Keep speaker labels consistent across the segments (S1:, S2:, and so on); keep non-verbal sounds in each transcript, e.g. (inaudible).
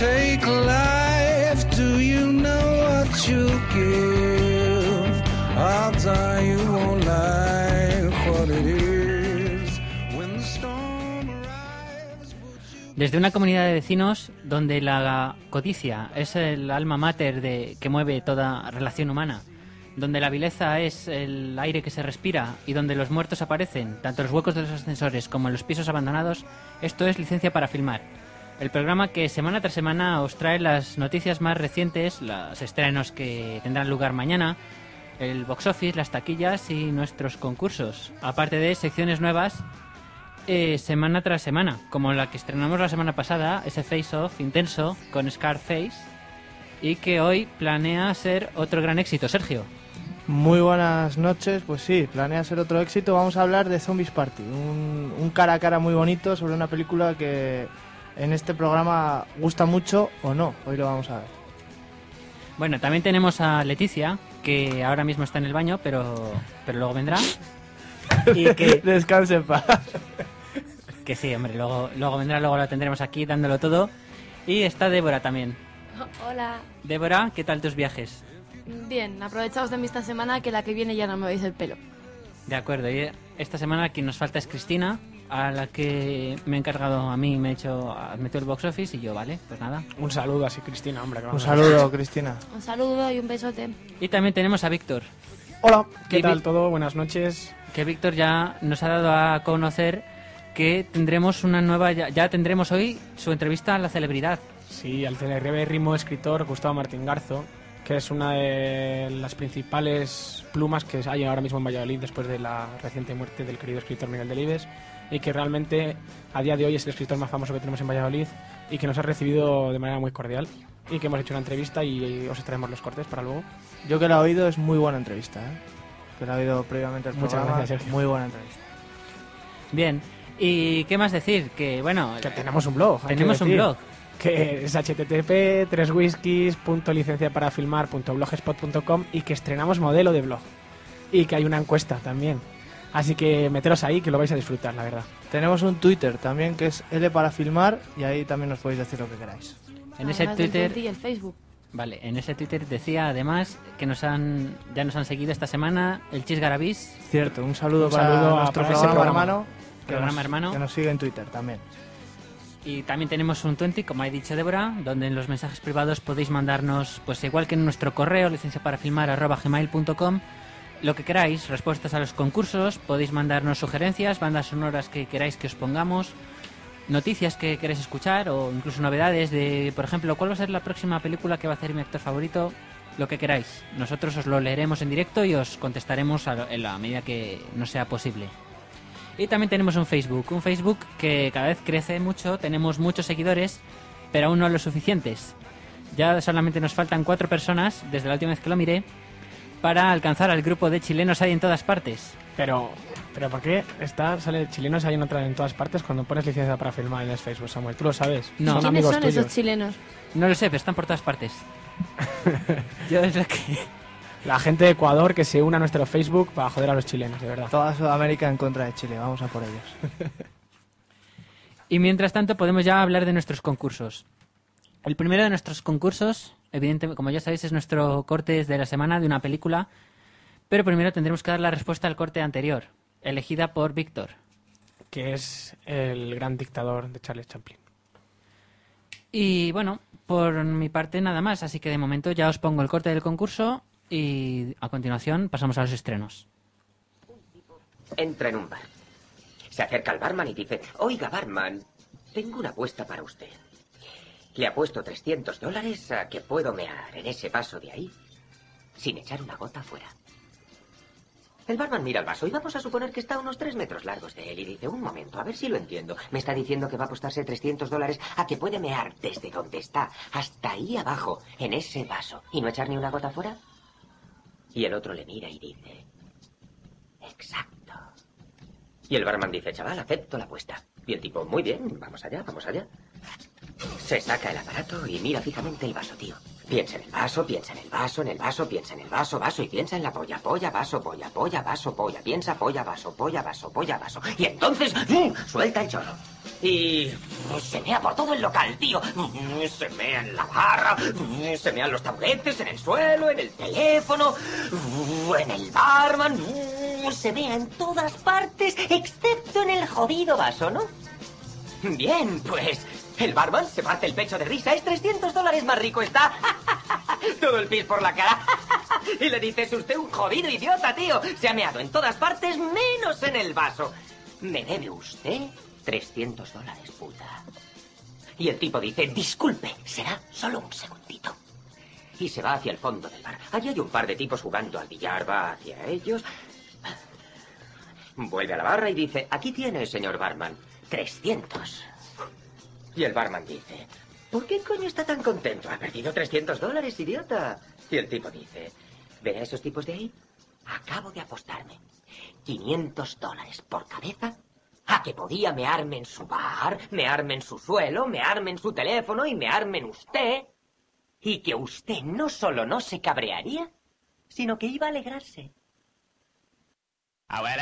S1: take Desde una comunidad de vecinos donde la codicia es el alma mater de, que mueve toda relación humana, donde la vileza es el aire que se respira y donde los muertos aparecen, tanto en los huecos de los ascensores como en los pisos abandonados, esto es licencia para filmar. El programa que semana tras semana os trae las noticias más recientes, los estrenos que tendrán lugar mañana, el box office, las taquillas y nuestros concursos. Aparte de secciones nuevas eh, semana tras semana, como la que estrenamos la semana pasada, ese Face Off intenso con Scarface, y que hoy planea ser otro gran éxito. Sergio.
S2: Muy buenas noches, pues sí, planea ser otro éxito. Vamos a hablar de Zombies Party, un, un cara a cara muy bonito sobre una película que en este programa gusta mucho o no. Hoy lo vamos a ver.
S1: Bueno, también tenemos a Leticia, que ahora mismo está en el baño, pero, pero luego vendrá. (laughs)
S2: y que descanse en paz.
S1: Que sí, hombre, luego, luego vendrá, luego la tendremos aquí dándolo todo. Y está Débora también.
S3: Hola.
S1: Débora, ¿qué tal tus viajes?
S3: Bien, aprovechaos de mí esta semana que la que viene ya no me veis el pelo.
S1: De acuerdo, y esta semana quien nos falta es Cristina, a la que me he encargado a mí, me he hecho, metió el box office y yo, vale, pues nada.
S4: Un saludo así, Cristina, hombre.
S2: Un saludo, Cristina.
S3: Un saludo y un besote.
S1: Y también tenemos a Víctor.
S4: Hola, ¿qué tal todo? Buenas noches.
S1: Que Víctor ya nos ha dado a conocer que tendremos una nueva, ya, tendremos hoy su entrevista a la celebridad.
S4: Sí, al celebérrimo escritor Gustavo Martín Garzo, que es una de las principales plumas que hay ahora mismo en Valladolid después de la reciente muerte del querido escritor Miguel Delibes y que realmente a día de hoy es el escritor más famoso que tenemos en Valladolid y que nos ha recibido de manera muy cordial y que hemos hecho una entrevista y os traemos los cortes para luego.
S2: Yo que la he oído es muy buena entrevista, ¿eh? que la he oído previamente al
S4: Muchas gracias, Sergio.
S2: Muy buena entrevista.
S1: Bien, ¿y qué más decir? Que bueno...
S4: Que tenemos un blog.
S1: Tenemos un blog.
S4: Que es http whiskeys.licenciaparafilmar.blogspot.com y que estrenamos modelo de blog. Y que hay una encuesta también. Así que meteros ahí que lo vais a disfrutar, la verdad.
S2: Tenemos un Twitter también que es L para filmar y ahí también os podéis decir lo que queráis.
S1: En ese Twitter...
S3: Y el Facebook.
S1: Vale, en ese Twitter decía además que nos han ya nos han seguido esta semana el Chis Garabís.
S2: Cierto, un saludo,
S4: Un
S2: para
S4: saludo a-
S2: nuestro
S4: para ese
S2: programa, hermano,
S1: Programa
S2: nos,
S1: hermano.
S2: que nos sigue en Twitter también.
S1: Y también tenemos un 20, como ha dicho Débora, donde en los mensajes privados podéis mandarnos, pues igual que en nuestro correo, licenciaparafilmar.gmail.com, lo que queráis, respuestas a los concursos, podéis mandarnos sugerencias, bandas sonoras que queráis que os pongamos, noticias que queréis escuchar o incluso novedades de, por ejemplo, cuál va a ser la próxima película que va a hacer mi actor favorito, lo que queráis. Nosotros os lo leeremos en directo y os contestaremos a lo- en la medida que nos sea posible. Y también tenemos un Facebook, un Facebook que cada vez crece mucho, tenemos muchos seguidores, pero aún no lo suficientes. Ya solamente nos faltan cuatro personas, desde la última vez que lo miré, para alcanzar al grupo de chilenos hay en todas partes.
S4: Pero, pero ¿por qué está, sale chilenos hay en, otra, en todas partes cuando pones licencia para filmar en el Facebook, Samuel? Tú lo sabes.
S1: No.
S4: Son
S3: ¿Quiénes
S4: amigos
S3: son
S4: tuyos.
S3: esos chilenos?
S1: No lo sé, pero están por todas partes. (laughs) Yo es lo que...
S4: La gente de Ecuador que se une a nuestro Facebook para joder a los chilenos, de verdad.
S2: Toda Sudamérica en contra de Chile, vamos a por ellos. (laughs)
S1: Y mientras tanto podemos ya hablar de nuestros concursos. El primero de nuestros concursos, evidentemente, como ya sabéis, es nuestro corte de la semana de una película, pero primero tendremos que dar la respuesta al corte anterior, elegida por Víctor.
S4: Que es el gran dictador de Charles Chaplin.
S1: Y bueno, por mi parte nada más, así que de momento ya os pongo el corte del concurso y a continuación pasamos a los estrenos.
S5: Entra en un bar. Se acerca al barman y dice, oiga, barman, tengo una apuesta para usted. Le apuesto 300 dólares a que puedo mear en ese vaso de ahí sin echar una gota fuera. El barman mira el vaso y vamos a suponer que está a unos tres metros largos de él y dice, un momento, a ver si lo entiendo. Me está diciendo que va a apostarse 300 dólares a que puede mear desde donde está hasta ahí abajo, en ese vaso, y no echar ni una gota fuera. Y el otro le mira y dice, exacto. Y el barman dice, chaval, acepto la apuesta. Y el tipo, muy bien, vamos allá, vamos allá. Se saca el aparato y mira fijamente el vaso, tío. Piensa en el vaso, piensa en el vaso, en el vaso, piensa en el vaso, vaso y piensa en la polla, polla, vaso, polla, polla, vaso, polla, piensa, polla, vaso, polla, vaso, polla, vaso. Y entonces, ¡mm! suelta el chorro. Y se mea por todo el local, tío. Se mea en la barra, se mea en los taburetes, en el suelo, en el teléfono, en el barman. Se mea en todas partes, excepto en el jodido vaso, ¿no? Bien, pues el barman se parte el pecho de risa. Es 300 dólares más rico está. (laughs) Todo el pis por la cara. (laughs) Y le dice, es usted un jodido idiota, tío. Se ha meado en todas partes menos en el vaso. ¿Me debe usted 300 dólares, puta? Y el tipo dice, disculpe, será solo un segundito. Y se va hacia el fondo del bar. Allí hay un par de tipos jugando al billar. Va hacia ellos. Vuelve a la barra y dice, aquí tiene, señor barman, 300. Y el barman dice, ¿por qué coño está tan contento? Ha perdido 300 dólares, idiota. Y el tipo dice, ¿ve a esos tipos de ahí? Acabo de apostarme 500 dólares por cabeza a que podía mearme en su bar, mearme en su suelo, mearme en su teléfono y mearme en usted. Y que usted no solo no se cabrearía, sino que iba a alegrarse.
S6: Ah, well,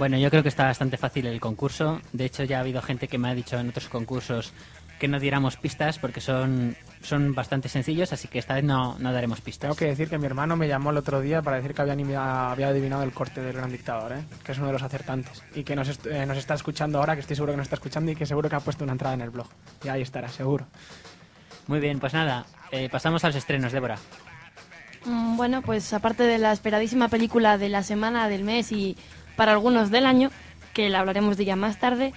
S1: Bueno, yo creo que está bastante fácil el concurso. De hecho, ya ha habido gente que me ha dicho en otros concursos que no diéramos pistas porque son, son bastante sencillos, así que esta vez no, no daremos pistas.
S4: Tengo que decir que mi hermano me llamó el otro día para decir que había, había adivinado el corte del gran dictador, ¿eh? que es uno de los acertantes. Y que nos, est- eh, nos está escuchando ahora, que estoy seguro que nos está escuchando y que seguro que ha puesto una entrada en el blog. Y ahí estará, seguro.
S1: Muy bien, pues nada, eh, pasamos a los estrenos, Débora.
S3: Mm, Bueno, pues aparte de la esperadísima película de la semana, del mes y para algunos del año, que la hablaremos de ella más tarde,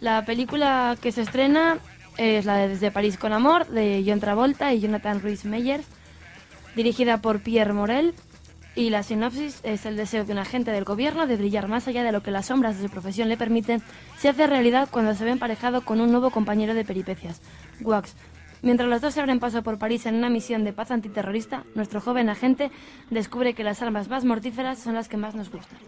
S3: la película que se estrena es la de Desde París con Amor, de John Travolta y Jonathan Rhys Meyers, dirigida por Pierre Morel, y la sinopsis es el deseo de un agente del gobierno de brillar más allá de lo que las sombras de su profesión le permiten, se hace realidad cuando se ve emparejado con un nuevo compañero de peripecias, Wax. Mientras los dos se abren paso por París en una misión de paz antiterrorista, nuestro joven agente descubre que las armas más mortíferas son las que más nos gustan.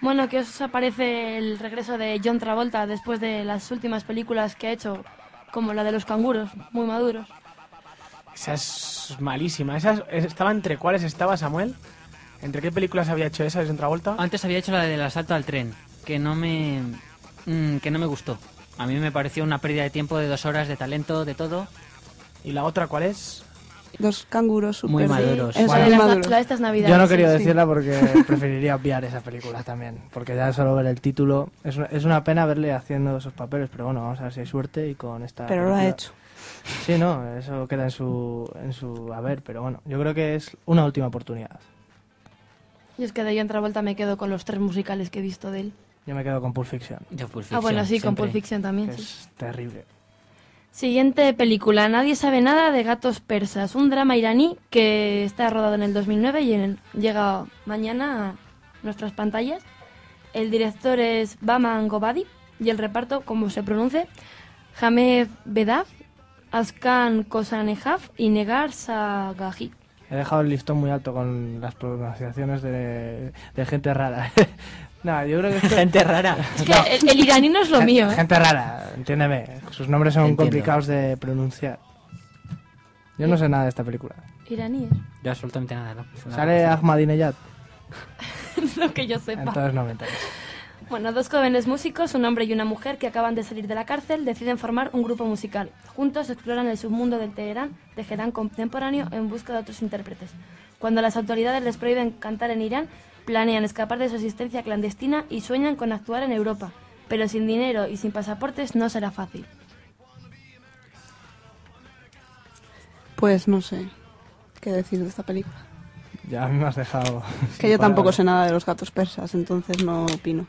S3: Bueno, ¿qué os aparece el regreso de John Travolta después de las últimas películas que ha hecho, como la de los canguros, muy maduros?
S4: Esa es malísima. Esa es- ¿Estaba entre cuáles estaba Samuel? ¿Entre qué películas había hecho esa de John Travolta?
S1: Antes había hecho la del asalto al tren, que no me, mm, que no me gustó. A mí me pareció una pérdida de tiempo de dos horas, de talento, de todo.
S4: ¿Y la otra cuál es?
S7: Dos canguros super
S1: Muy maduros.
S7: Eso,
S3: La de,
S7: muy
S3: las-
S7: maduros.
S3: la de estas navidades.
S2: Yo no quería
S7: sí.
S2: decirla porque (laughs) preferiría obviar esa película también. Porque ya solo ver el título. Es una, es una pena verle haciendo esos papeles, pero bueno, vamos a ver si hay suerte y con esta.
S7: Pero lo ha
S2: película-
S7: hecho.
S2: Sí, no, eso queda en su, en su haber, pero bueno, yo creo que es una última oportunidad.
S3: Y es que de John Travolta me quedo con los tres musicales que he visto de él.
S2: Yo me quedo con Pulp Fiction,
S1: Yo, Pulp
S3: ah, bueno,
S1: Fiction,
S3: sí, con. Pulp Fiction también. sí.
S2: es terrible.
S3: Siguiente película, Nadie sabe nada de gatos persas, un drama iraní que está rodado en el 2009 y llega mañana a nuestras pantallas. El director es Baman Gobadi y el reparto, como se pronuncia, Hamed Bedaf, Askan Kosanejav y Negar Sagaji.
S2: He dejado el listón muy alto con las pronunciaciones de, de gente rara. (laughs) no, yo creo que
S1: Gente rara.
S3: Es que el, el iraní no es lo mío, ¿eh?
S2: Gente rara, entiéndeme. Sus nombres son
S1: Entiendo.
S2: complicados de pronunciar. Yo no sé nada de esta película.
S3: Iraníes,
S1: Yo absolutamente nada, ¿no? Es una-
S2: Sale Ahmadinejad, (laughs)
S3: lo que yo sepa.
S2: entonces no me interesa.
S3: Bueno, dos jóvenes músicos, un hombre y una mujer que acaban de salir de la cárcel, deciden formar un grupo musical. Juntos exploran el submundo del Teherán, Teherán contemporáneo, en busca de otros intérpretes. Cuando las autoridades les prohíben cantar en Irán, planean escapar de su existencia clandestina y sueñan con actuar en Europa. pero sin dinero y sin pasaportes no será fácil.
S7: Pues no sé qué decir de esta película.
S2: Ya a mí me has dejado. (laughs)
S7: Que yo tampoco sé nada de los gatos persas, entonces no opino.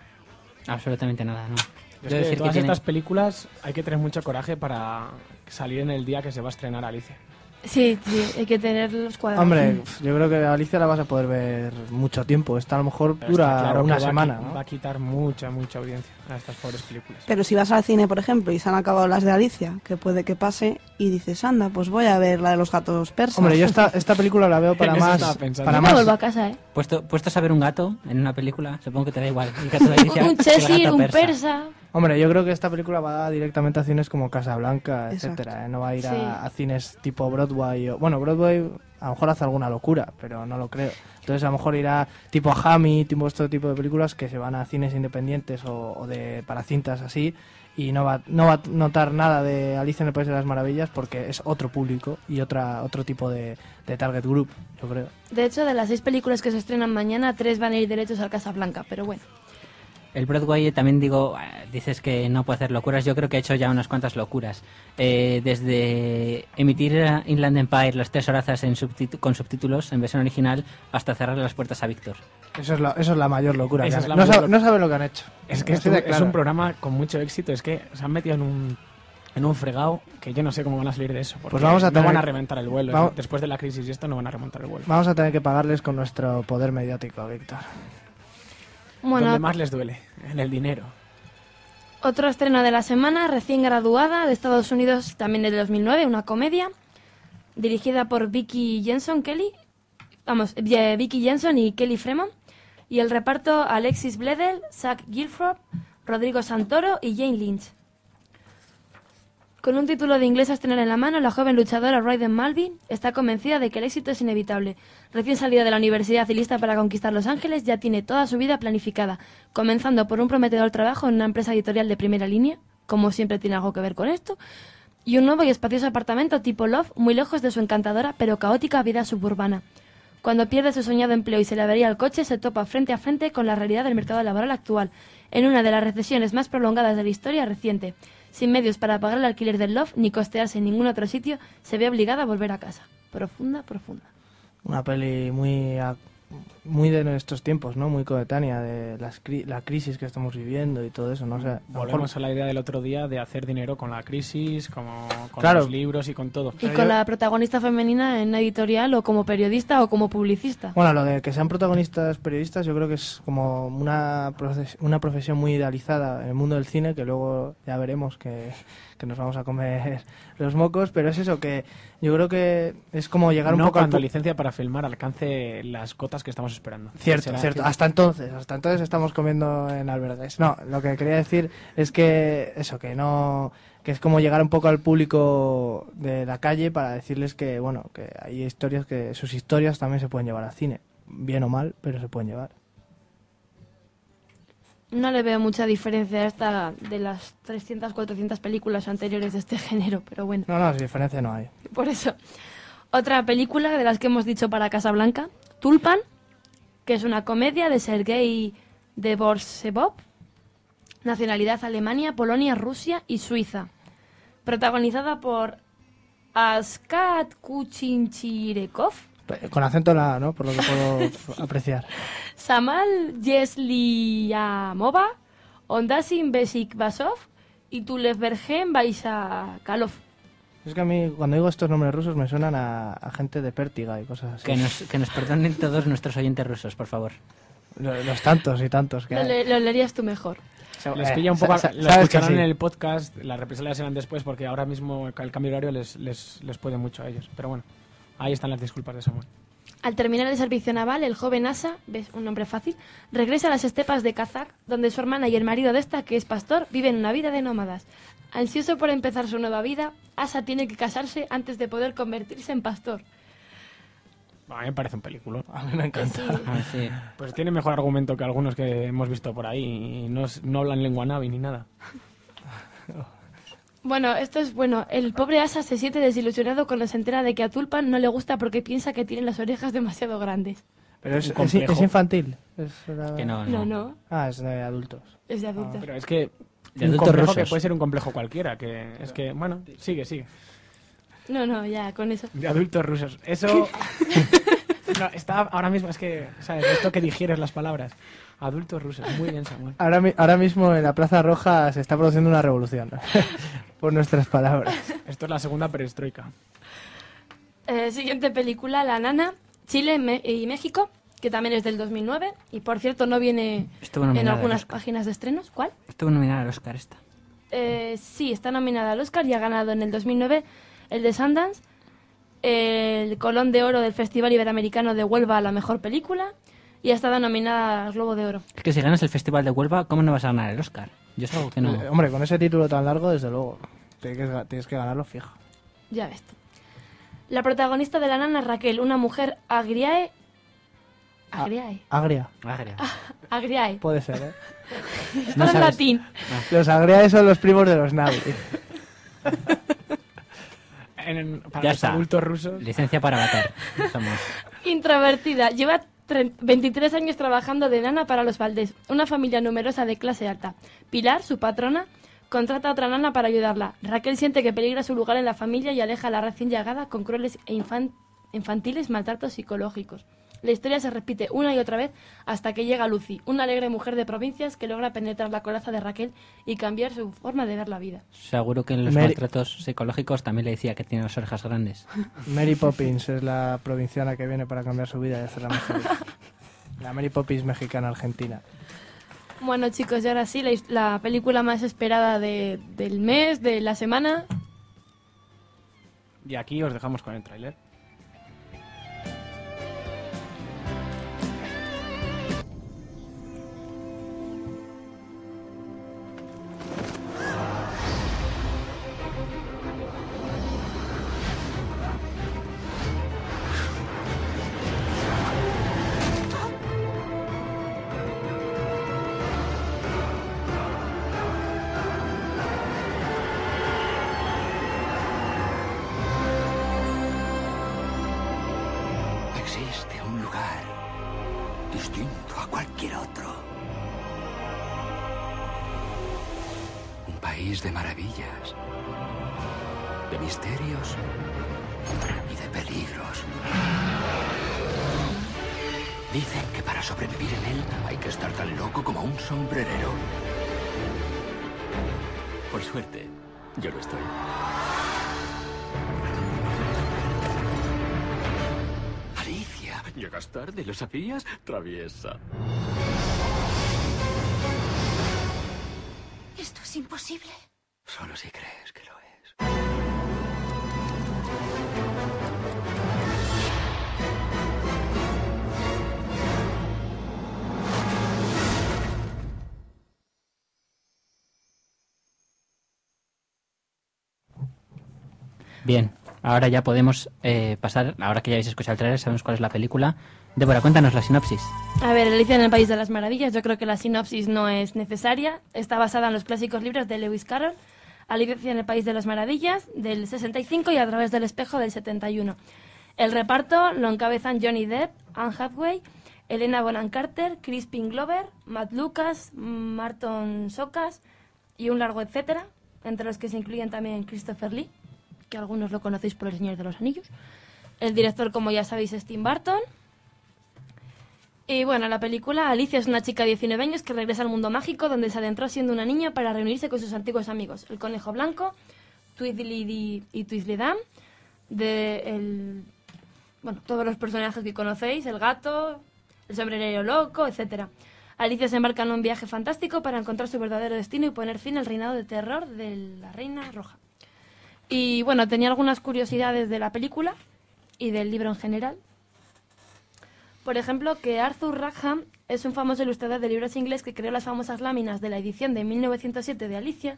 S1: Absolutamente nada, ¿no?
S4: Es
S1: Debo
S4: que
S1: decir que
S4: todas
S1: tiene-
S4: estas películas hay que tener mucho coraje para salir en el día que se va a estrenar Alicia.
S3: Sí, sí, hay que tener los cuadrados.
S2: Hombre, yo creo que Alicia la vas a poder ver mucho tiempo. Esta a lo mejor
S4: Pero
S2: dura
S4: claro
S2: una
S4: que va a
S2: semana.
S4: Va a quitar mucha, mucha audiencia a estas pobres películas.
S7: Pero si vas al cine, por ejemplo, y se han acabado las de Alicia, que puede que pase, y dices, anda, pues voy a ver la de los gatos persas.
S2: Hombre, yo esta, esta película la veo para (laughs) más. Para más
S3: vuelvo a casa, ¿eh?
S1: Puesto, puestos a ver un gato en una película, supongo que te da igual. El gato de (laughs) Alicia
S3: Un Cheshire, un
S1: persa.
S2: Hombre, yo creo que esta película va directamente a cines como Casablanca, etcétera. ¿eh? No va a ir
S3: Sí.
S2: a, a cines tipo Broadway. O, bueno, Broadway a lo mejor hace alguna locura, pero no lo creo. Entonces a lo mejor irá tipo a Hammy, tipo este tipo de películas que se van a cines independientes o, o de para cintas así y no va, no va a notar nada de Alicia en el País de las Maravillas porque es otro público y otra otro tipo de, de target group, yo creo.
S3: De hecho, de las seis películas que se estrenan mañana, tres van a ir derechos al Casablanca, pero bueno.
S1: El Broadway también digo, eh, dices que no puede hacer locuras, yo creo que ha hecho ya unas cuantas locuras. Eh, desde emitir Inland Empire las tres horazas en subtitu- con subtítulos en versión original hasta cerrar las puertas a Víctor.
S2: Eso es la, eso es la mayor locura.
S4: Esa
S2: que
S4: es
S2: han-
S4: la
S2: no,
S4: mayor
S2: sabe-
S4: locura.
S2: no saben lo que han hecho.
S4: Es que es un programa con mucho éxito. Es que se han metido en un, en un fregado que yo no sé cómo van a salir de eso. Porque
S2: Pues vamos a
S4: no van a reventar el vuelo.
S2: vamos-
S4: Después de la crisis y esto no van a remontar el vuelo.
S2: Vamos a tener que pagarles con nuestro poder mediático, Víctor.
S3: Bueno,
S4: Donde más les duele, en el dinero.
S3: Otro estreno de la semana, recién graduada de Estados Unidos, también del 2009, una comedia dirigida por Vicky Jensen Kelly, vamos, eh, Vicky Jensen y Kelly Fremont, y el reparto Alexis Bledel, Zach Gilford, Rodrigo Santoro y Jane Lynch. Con un título de inglés a estrenar en la mano, la joven luchadora Raiden Malby está convencida de que el éxito es inevitable. Recién salida de la universidad y lista para conquistar Los Ángeles, ya tiene toda su vida planificada, comenzando por un prometedor trabajo en una empresa editorial de primera línea, como siempre tiene algo que ver con esto, y un nuevo y espacioso apartamento tipo Love, muy lejos de su encantadora pero caótica vida suburbana. Cuando pierde su soñado empleo y se le avería el coche, se topa frente a frente con la realidad del mercado laboral actual, en una de las recesiones más prolongadas de la historia reciente. Sin medios para pagar el alquiler del loft ni costearse en ningún otro sitio, se ve obligada a volver a casa. Profunda, profunda.
S2: Una peli muy muy de nuestros tiempos, ¿no? Muy coetánea de las cri- la crisis que estamos viviendo y todo eso, ¿no? O sea, a lo mejor-
S4: Volvemos a la idea del otro día de hacer dinero con la crisis, como, con
S2: Claro.
S4: los libros y con todo.
S3: Y con la protagonista femenina en editorial o como periodista o como publicista.
S2: Bueno, lo de que sean protagonistas periodistas yo creo que es como una, proces- una profesión muy idealizada en el mundo del cine que luego ya veremos que, que nos vamos a comer (laughs) los mocos, pero es eso, que yo creo que es como llegar un
S4: no
S2: poco al
S4: cuando
S2: pu-
S4: licencia para filmar alcance las cotas que estamos esperando.
S2: Cierto,
S4: Será
S2: cierto.
S4: que-
S2: Hasta entonces, hasta entonces estamos comiendo en albergues. No, lo que quería decir es que eso, que no, que es como llegar un poco al público de la calle para decirles que, bueno, que hay historias que sus historias también se pueden llevar al cine, bien o mal, pero se pueden llevar.
S3: No le veo mucha diferencia a esta de las 300, 400 películas anteriores de este (laughs) género, pero bueno.
S2: No, no, diferencia no hay.
S3: Por eso. Otra película de las que hemos dicho para Casablanca, Tulpan, que es una comedia de Sergei Dvorsebov, nacionalidad Alemania, Polonia, Rusia y Suiza. Protagonizada por Askat Kuchinchirekov,
S2: Con acento en la ¿no? Por lo que puedo (laughs) apreciar.
S3: Samal Yesliamova, Ondasin Besikbasov y Tulevbergen Baisakalov.
S2: Es que a mí, cuando digo estos nombres rusos, me suenan a, a gente de Pértiga y cosas así.
S1: Que nos, que nos perdonen todos nuestros oyentes rusos, por favor.
S2: Lo- Los tantos y tantos que
S3: Lo,
S2: hay.
S3: lo leerías tú mejor.
S4: Les
S2: Eh,
S4: pilla un poco, lo escucharán
S2: sí.
S4: en el podcast, las represalias serán después porque ahora mismo el cambio de horario les, les, les puede mucho a ellos. Pero bueno, ahí están las disculpas de Samuel.
S3: Al terminar el servicio naval, el joven Asa, ves un nombre fácil, regresa a las estepas de Kazakh, donde su hermana y el marido de esta, que es pastor, viven una vida de nómadas. Ansioso por empezar su nueva vida, Asa tiene que casarse antes de poder convertirse en pastor.
S4: A mí me parece un película. (laughs)
S2: A mí me encanta.
S1: Ah, sí.
S4: Pues tiene mejor argumento que algunos que hemos visto por ahí y no, es- no hablan lengua navi ni nada. (laughs)
S3: Bueno, esto es bueno. El pobre Asa se siente desilusionado cuando se entera de que a Tulpan no le gusta porque piensa que tiene las orejas demasiado grandes.
S2: Pero es, es- es infantil. Es la-
S1: Que no,
S3: No, no,
S2: Ah, es de adultos.
S3: es de adultos.
S4: Pero es que
S1: De
S4: un
S1: adultos
S4: complejo que
S1: rusos.
S4: puede ser un complejo cualquiera, que es que, bueno, sigue, sigue.
S3: No, no, ya, con eso.
S4: De adultos rusos. Eso. (laughs) no, está ahora mismo, es que, ¿sabes? Esto que digieres las palabras. Adultos rusos. Muy bien, Samuel.
S2: Ahora, ahora mismo en la Plaza Roja se está produciendo una revolución. (laughs) Por nuestras palabras.
S4: Esto es la segunda perestroika.
S3: Eh, siguiente película, La Nana, Chile y México, que también es del 2009. Y por cierto, no viene en algunas páginas de estrenos. ¿Cuál?
S1: Estuvo nominada al Oscar esta.
S3: Eh, sí, está nominada al Oscar y ha ganado en el 2009 el de Sundance, el Colón de Oro del Festival Iberoamericano de Huelva a la mejor película y ha estado nominada al Globo de Oro.
S1: Es que si ganas el Festival de Huelva, ¿cómo no vas a ganar el Oscar? Yo es algo que no...
S2: Eh, Hombre, con ese título tan largo, desde luego. Tienes que, tienes que ganarlo fijo.
S3: Ya ves tú. La protagonista de La Nana es Raquel, una mujer agriae. Agriae.
S2: Agria.
S1: Agria. (laughs)
S3: Agriae.
S2: Puede ser, ¿eh? (laughs)
S3: Está en
S1: sabes.
S3: latín.
S2: Los agriaes son los primos de los Navi.
S4: En- (laughs) en- para
S1: Ya
S4: los
S1: está.
S4: adultos rusos.
S1: Licencia para matar. Somos.
S3: Introvertida. Lleva tre- 23 años trabajando de nana para los Valdés, una familia numerosa de clase alta. Pilar, su patrona, contrata a otra nana para ayudarla. Raquel siente que peligra su lugar en la familia y aleja a la recién llegada con crueles e infan- infantiles maltratos psicológicos. La historia se repite una y otra vez hasta que llega Lucy, una alegre mujer de provincias que logra penetrar la coraza de Raquel y cambiar su forma de ver la vida.
S1: Seguro que en los
S2: Mary-
S1: maltratos psicológicos también le decía que tiene las orejas grandes. (laughs)
S2: Mary Poppins es la provinciana que viene para cambiar su vida y hacerla mejor. La Mary Poppins mexicana argentina.
S3: Bueno chicos, y ahora sí, la, la película más esperada de- del mes, de la semana,
S4: Y aquí os dejamos con el tráiler.
S8: País de maravillas, de misterios y de peligros. Dicen que para sobrevivir en él hay que estar tan loco como un sombrerero. Por suerte, yo lo estoy. Alicia, llegas tarde, ¿lo sabías? Traviesa.
S9: Es imposible.
S8: Solo si crees que lo es.
S1: Bien, ahora ya podemos eh, pasar, ahora que ya habéis escuchado el trailer, sabemos cuál es la película. Débora, cuéntanos la sinopsis.
S3: A ver, Alicia en el País de las Maravillas, yo creo que la sinopsis no es necesaria. Está basada en los clásicos libros de Lewis Carroll, Alicia en el País de las Maravillas, del 65 y a través del espejo del 71. El reparto lo encabezan Johnny Depp, Anne Hathaway, Elena Bonham Carter, Crispin Glover, Matt Lucas, Marton Socas y un largo etcétera, entre los que se incluyen también Christopher Lee, que algunos lo conocéis por El Señor de los Anillos. El director, como ya sabéis, es Tim Burton. Y bueno, la película Alicia es una chica de 19 años que regresa al mundo mágico donde se adentró siendo una niña para reunirse con sus antiguos amigos, el conejo blanco, Tweedledee y Tweedledum, de el, bueno, todos los personajes que conocéis, el gato, el sombrerero loco, etcétera. Alicia se embarca en un viaje fantástico para encontrar su verdadero destino y poner fin al reinado de terror de la Reina Roja. Y bueno, tenía algunas curiosidades de la película y del libro en general. Por ejemplo, que Arthur Rackham es un famoso ilustrador de libros inglés que creó las famosas láminas de la edición de 1907 de Alicia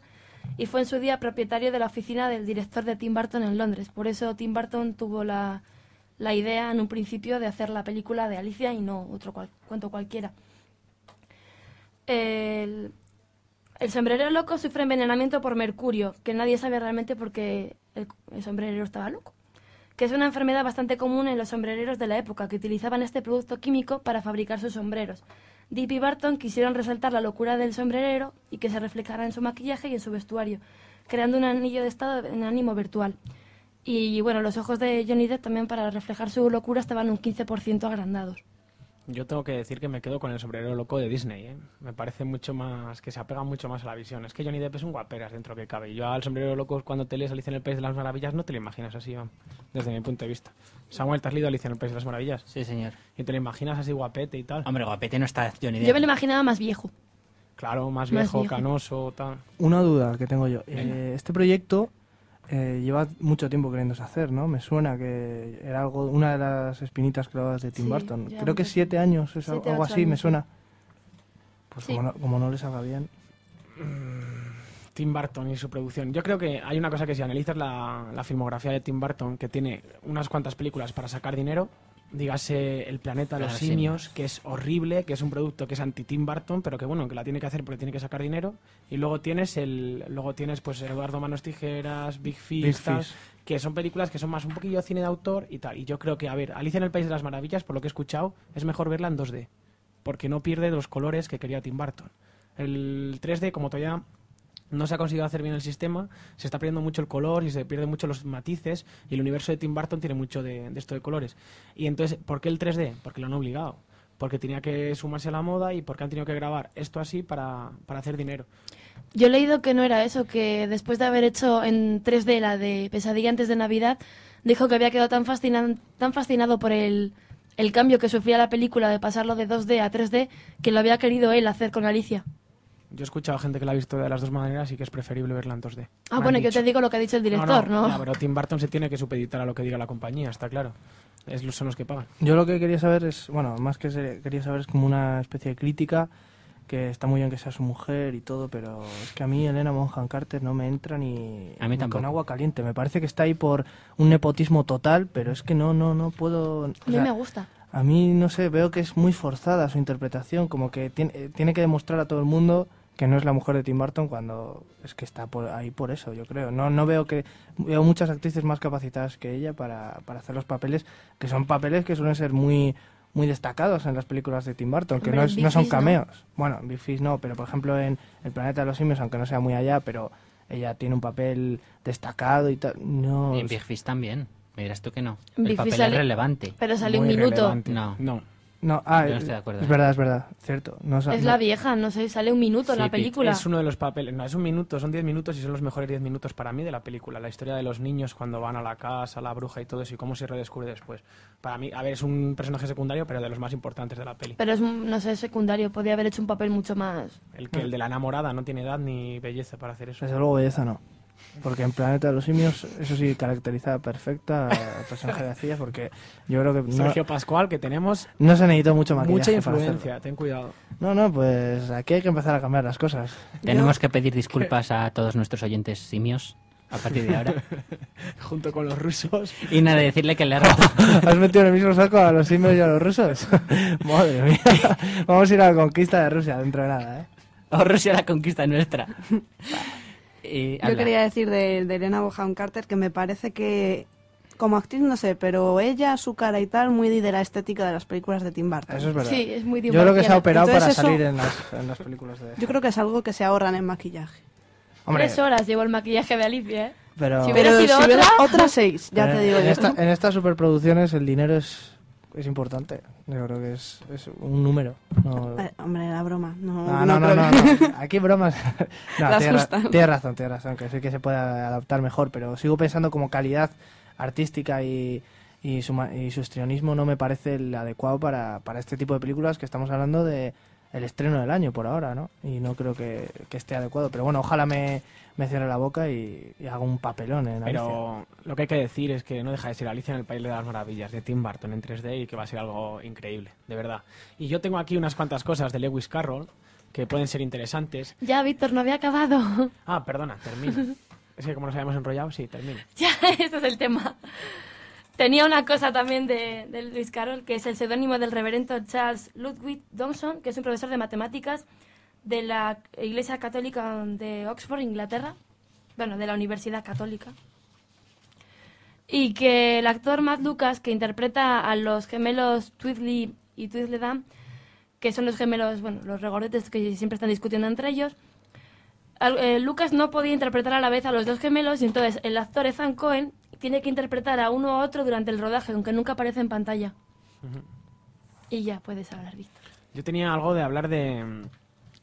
S3: y fue en su día propietario de la oficina del director de Tim Burton en Londres. Por eso Tim Burton tuvo la, la idea en un principio de hacer la película de Alicia y no otro cual- cuento cualquiera. El sombrerero loco sufre envenenamiento por mercurio, que nadie sabe realmente por qué el, sombrerero estaba loco. que es una enfermedad bastante común en los sombrereros de la época, que utilizaban este producto químico para fabricar sus sombreros. Deep y Barton quisieron resaltar la locura del sombrerero y que se reflejara en su maquillaje y en su vestuario, creando un anillo de estado en ánimo virtual. Y bueno, los ojos de Johnny Depp también para reflejar su locura estaban un 15% agrandados.
S4: Yo tengo que decir que me quedo con el sombrero loco de Disney, ¿eh? Me parece mucho más, que se apega mucho más a la visión. Es que Johnny Depp es un guaperas dentro que cabe. Y yo al sombrero loco, cuando te lees Alicia en el País de las Maravillas, no te lo imaginas así, desde mi punto de vista. Samuel, ¿te has leído Alicia en el País de las Maravillas?
S1: Sí, señor.
S4: Y te lo imaginas así guapete y tal.
S1: Hombre, guapete no está Johnny Depp.
S3: Yo me lo imaginaba más viejo.
S4: Claro, más
S3: Más
S4: viejo,
S3: viejo.
S4: canoso, tal.
S2: Una duda que tengo yo. Eh, este proyecto eh, lleva mucho tiempo queriéndose hacer, ¿no? Me suena que era algo, una de las espinitas clavadas de Tim
S3: Sí,
S2: Burton. Creo que siete años, es
S3: Siete,
S2: algo así, me
S3: años,
S2: suena. Pues
S3: Sí.
S2: como, no, como no les haga bien.
S4: Tim Burton y su producción. Yo creo que hay una cosa que si analizas la, la filmografía de Tim Burton, que tiene unas cuantas películas para sacar dinero, dígase El planeta de los
S1: Claro,
S4: simios, que es horrible, que es un producto que es anti Tim Burton, pero que bueno, que la tiene que hacer porque tiene que sacar dinero. Y luego tienes el, luego tienes pues Eduardo Manos Tijeras, Big Fish. que son películas que son más un poquillo cine de autor y tal. Y yo creo que, a ver, Alicia en el País de las Maravillas, por lo que he escuchado, es mejor verla en 2D, porque no pierde los colores que quería Tim Burton. El 3D, como todavía no se ha conseguido hacer bien el sistema, se está perdiendo mucho el color y se pierden mucho los matices y el universo de Tim Burton tiene mucho de, esto de colores. Y entonces, ¿por qué el 3D? Porque lo han obligado. Porque tenía que sumarse a la moda y porque han tenido que grabar esto así para, para hacer dinero.
S3: Yo he leído que no era eso, que después de haber hecho en 3D la de Pesadilla antes de Navidad, dijo que había quedado tan, fascinan- tan fascinado por el, el cambio que sufría la película de pasarlo de 2D a 3D que lo había querido él hacer con Alicia.
S4: Yo he escuchado a gente que la ha visto de las dos maneras y que es preferible verla en 2D. Me
S3: Ah, bueno, yo
S4: dicho.
S3: te digo lo que ha dicho el director, ¿no?
S4: ya, pero Tim Burton se tiene que supeditar a lo que diga la compañía, está claro. Es, son los que pagan.
S2: Yo lo que quería saber es, bueno, más que se- quería saber es como una especie de crítica, que está muy bien que sea su mujer y todo, pero es que a mí Elena Bonham Carter no me entra ni,
S1: A mí
S2: ni
S1: tampoco.
S2: con agua caliente. Me parece que está ahí por un nepotismo total, pero es que no, no, no puedo...
S3: A mí
S2: sea,
S3: me gusta.
S2: A mí, no sé, veo que es muy forzada su interpretación, como que tiene, eh, tiene que demostrar a todo el mundo que no es la mujer de Tim Burton cuando es que está por ahí por eso, yo creo. No, no veo que veo muchas actrices más capacitadas que ella para, para hacer los papeles, que son papeles que suelen ser muy muy destacados en las películas de Tim Burton, que no, es-
S3: Big
S2: no son cameos. Bueno, en Big Fish no, pero por ejemplo en El planeta de los simios, aunque no sea muy allá, pero ella tiene un papel destacado y tal. No,
S1: Y en Big Fish también. Me dirás tú que no.
S3: En
S1: El
S3: Big
S1: papel
S3: Fish
S1: es relevante.
S3: Pero sale un
S4: Muy
S3: minuto.
S4: relevante.
S1: No.
S4: No.
S2: No, ah,
S1: Yo no estoy de acuerdo,
S2: es
S1: ¿eh?
S2: verdad, es verdad, cierto. No,
S3: Es
S2: no-
S3: la vieja, no sé, sale un minuto en la
S1: Sí,
S3: película.
S4: Es uno de los papeles, no, es un minuto, son 10 minutos y son los mejores 10 minutos para mí de la película. La historia de los niños cuando van a la casa, la bruja y todo eso y cómo se redescubre después. Para mí, a ver, es un personaje secundario, pero de los más importantes de la peli.
S3: Pero es, no sé, secundario, podía haber hecho un papel mucho más...
S4: El que el de la enamorada no tiene edad ni belleza para hacer eso.
S2: Desde luego belleza no. Porque en Planeta de los Simios, eso sí, caracteriza perfecta (laughs) al personaje de Acilla, porque yo creo que no,
S4: Sergio Pascual, que tenemos
S2: no se necesitó mucho maquillaje
S4: mucha
S2: para
S4: influencia, ten cuidado.
S2: No, no, pues aquí hay que empezar a cambiar las cosas.
S1: Tenemos que pedir disculpas a todos nuestros oyentes simios a partir de ahora. (laughs)
S4: Junto con los rusos.
S1: Y nada, decirle que le he roto. (laughs)
S2: ¿Has metido en el mismo saco a los simios y a los rusos? Madre mía. Vamos a ir a la conquista de Rusia dentro de nada, ¿eh?
S1: O Rusia la conquista nuestra. Y
S7: Yo quería decir de, de Elena Bonham Carter que me parece que, como actriz, no sé, pero ella, su cara y tal, muy de la estética de las películas de Tim Burton.
S2: Eso es verdad.
S3: Sí, es muy
S2: Yo creo que se ha operado para
S7: eso-
S2: salir en las, en las películas de...
S7: Yo creo que es algo que se ahorran en maquillaje.
S2: Hombre,
S3: Tres horas llevo el maquillaje de Alicia, ¿eh?
S2: pero...
S3: Si hubiera
S7: Pero
S3: sido
S7: si hubiera
S3: otra-
S7: otra seis, ya
S2: pero
S7: te digo
S2: en,
S7: yo.
S2: esta- en estas superproducciones el dinero es, es importante. Yo creo que es, es un número. No,
S7: Eh, hombre, la broma. No,
S2: No, no, no, no. Aquí bromas. (laughs) No, tienes, razón, tienes razón, que sí que se puede adaptar mejor, pero sigo pensando como calidad artística y, y, su, y su histrionismo no me parece el adecuado para, para este tipo de películas que estamos hablando de el estreno del año por ahora, ¿no? Y no creo que, que esté adecuado, pero bueno, ojalá me, me cierre la boca y, y haga un papelón en Alicia.
S4: Pero lo que hay que decir es que no deja de ser Alicia en el País de las Maravillas de Tim Burton en 3D y que va a ser algo increíble, de verdad. Y yo tengo aquí unas cuantas cosas de Lewis Carroll que pueden ser interesantes.
S3: Ya, Víctor, no había acabado.
S4: Ah, perdona, termino. Es que como nos habíamos enrollado, sí, termino. (laughs)
S3: ya, ese es el tema. Tenía una cosa también de, de Luis Carroll, que es el seudónimo del reverendo Charles Ludwig Dawson, que es un profesor de matemáticas de la Iglesia Católica de Oxford, Inglaterra. Bueno, de la Universidad Católica. Y que el actor Matt Lucas, que interpreta a los gemelos Twiddly y Tweedledum, que son los gemelos, bueno, los regordetes que siempre están discutiendo entre ellos, eh, Lucas no podía interpretar a la vez a los dos gemelos y entonces el actor Ethan Cohen tiene que interpretar a uno u otro durante el rodaje, aunque nunca aparece en pantalla. Y ya puedes hablar, Víctor.
S4: Yo tenía algo de hablar de,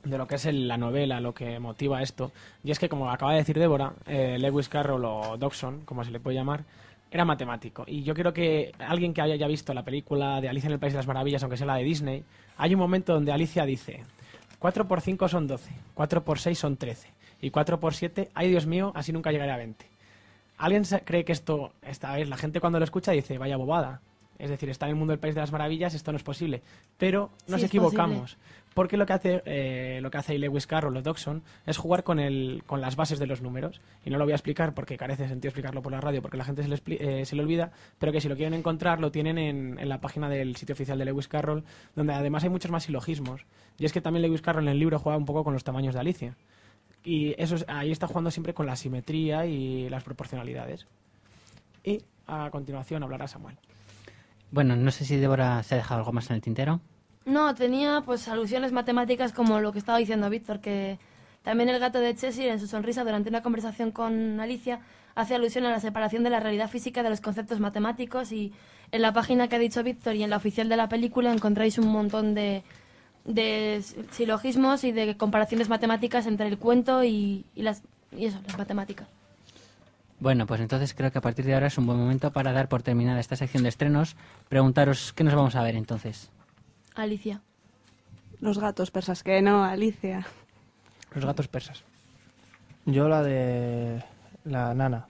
S4: de lo que es el- la novela, lo que motiva esto. Y es que, como acaba de decir Débora, eh, Lewis Carroll o Dodgson, como se le puede llamar, era matemático. Y yo creo que alguien que haya ya visto la película de Alicia en el País de las Maravillas, aunque sea la de Disney, hay un momento donde Alicia dice, 4 por 5 son 12, 4 por 6 son 13, y 4 por 7, ay Dios mío, así nunca llegaré a 20. ¿Alguien cree que esto, esta vez, la gente cuando lo escucha dice, vaya bobada? Es decir, está en el mundo del País de las Maravillas, esto no es posible. Pero nos
S3: Sí,
S4: equivocamos. Porque lo que hace eh, lo que hace Lewis Carroll o Dodgson es jugar con el, con las bases de los números. Y no lo voy a explicar porque carece de sentido explicarlo por la radio porque la gente se le, expli- eh, se le olvida, pero que si lo quieren encontrar lo tienen en, en la página del sitio oficial de Lewis Carroll, donde además hay muchos más silogismos. Y es que también Lewis Carroll en el libro juega un poco con los tamaños de Alicia. Y eso es- ahí está jugando siempre con la simetría y las proporcionalidades. Y a continuación hablará Samuel.
S1: Bueno, no sé si Débora se ha dejado algo más en el tintero.
S3: No, tenía pues alusiones matemáticas como lo que estaba diciendo Víctor, que también el gato de Cheshire en su sonrisa durante una conversación con Alicia hace alusión a la separación de la realidad física de los conceptos matemáticos y en la página que ha dicho Víctor y en la oficial de la película encontráis un montón de, de silogismos y de comparaciones matemáticas entre el cuento y, y las y eso, las matemáticas.
S1: Bueno, pues entonces creo que a partir de ahora es un buen momento para dar por terminada esta sección de estrenos. Preguntaros qué nos vamos a ver entonces.
S3: Alicia.
S7: Los gatos persas, que no, Alicia.
S4: Los gatos persas.
S2: Yo la de la nana.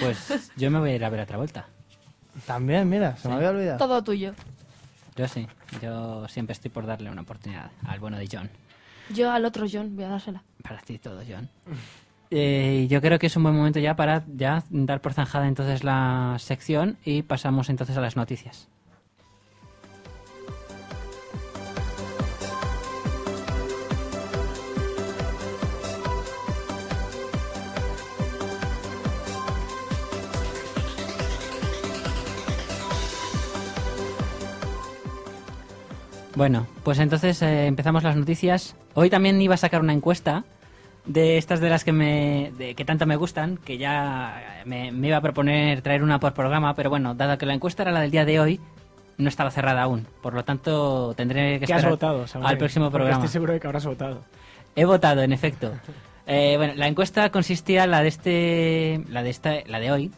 S1: Pues yo me voy a ir a ver otra vuelta.
S2: También, mira, se me había olvidado.
S3: Todo tuyo.
S1: Yo sí, yo siempre estoy por darle una oportunidad al bueno de John.
S3: Yo al otro John voy a dársela.
S1: Para ti todo, John. (laughs) Eh, yo creo que es un buen momento ya para ya dar por zanjada entonces la sección y pasamos entonces a las noticias. Bueno, pues entonces eh, empezamos las noticias. Hoy también iba a sacar una encuesta de estas de las que me de- que tanto me gustan, que ya me, me iba a proponer traer una por programa, pero bueno, dado que la encuesta era la del día de hoy, no estaba cerrada aún. Por lo tanto, tendré que
S4: ¿Qué has
S1: esperar
S4: votado, Samuel?
S1: al próximo
S4: Porque
S1: programa.
S4: Estoy seguro de que habrás votado.
S1: He votado, en efecto. (laughs) Eh, bueno, la encuesta consistía, la de este, la de esta, la de hoy,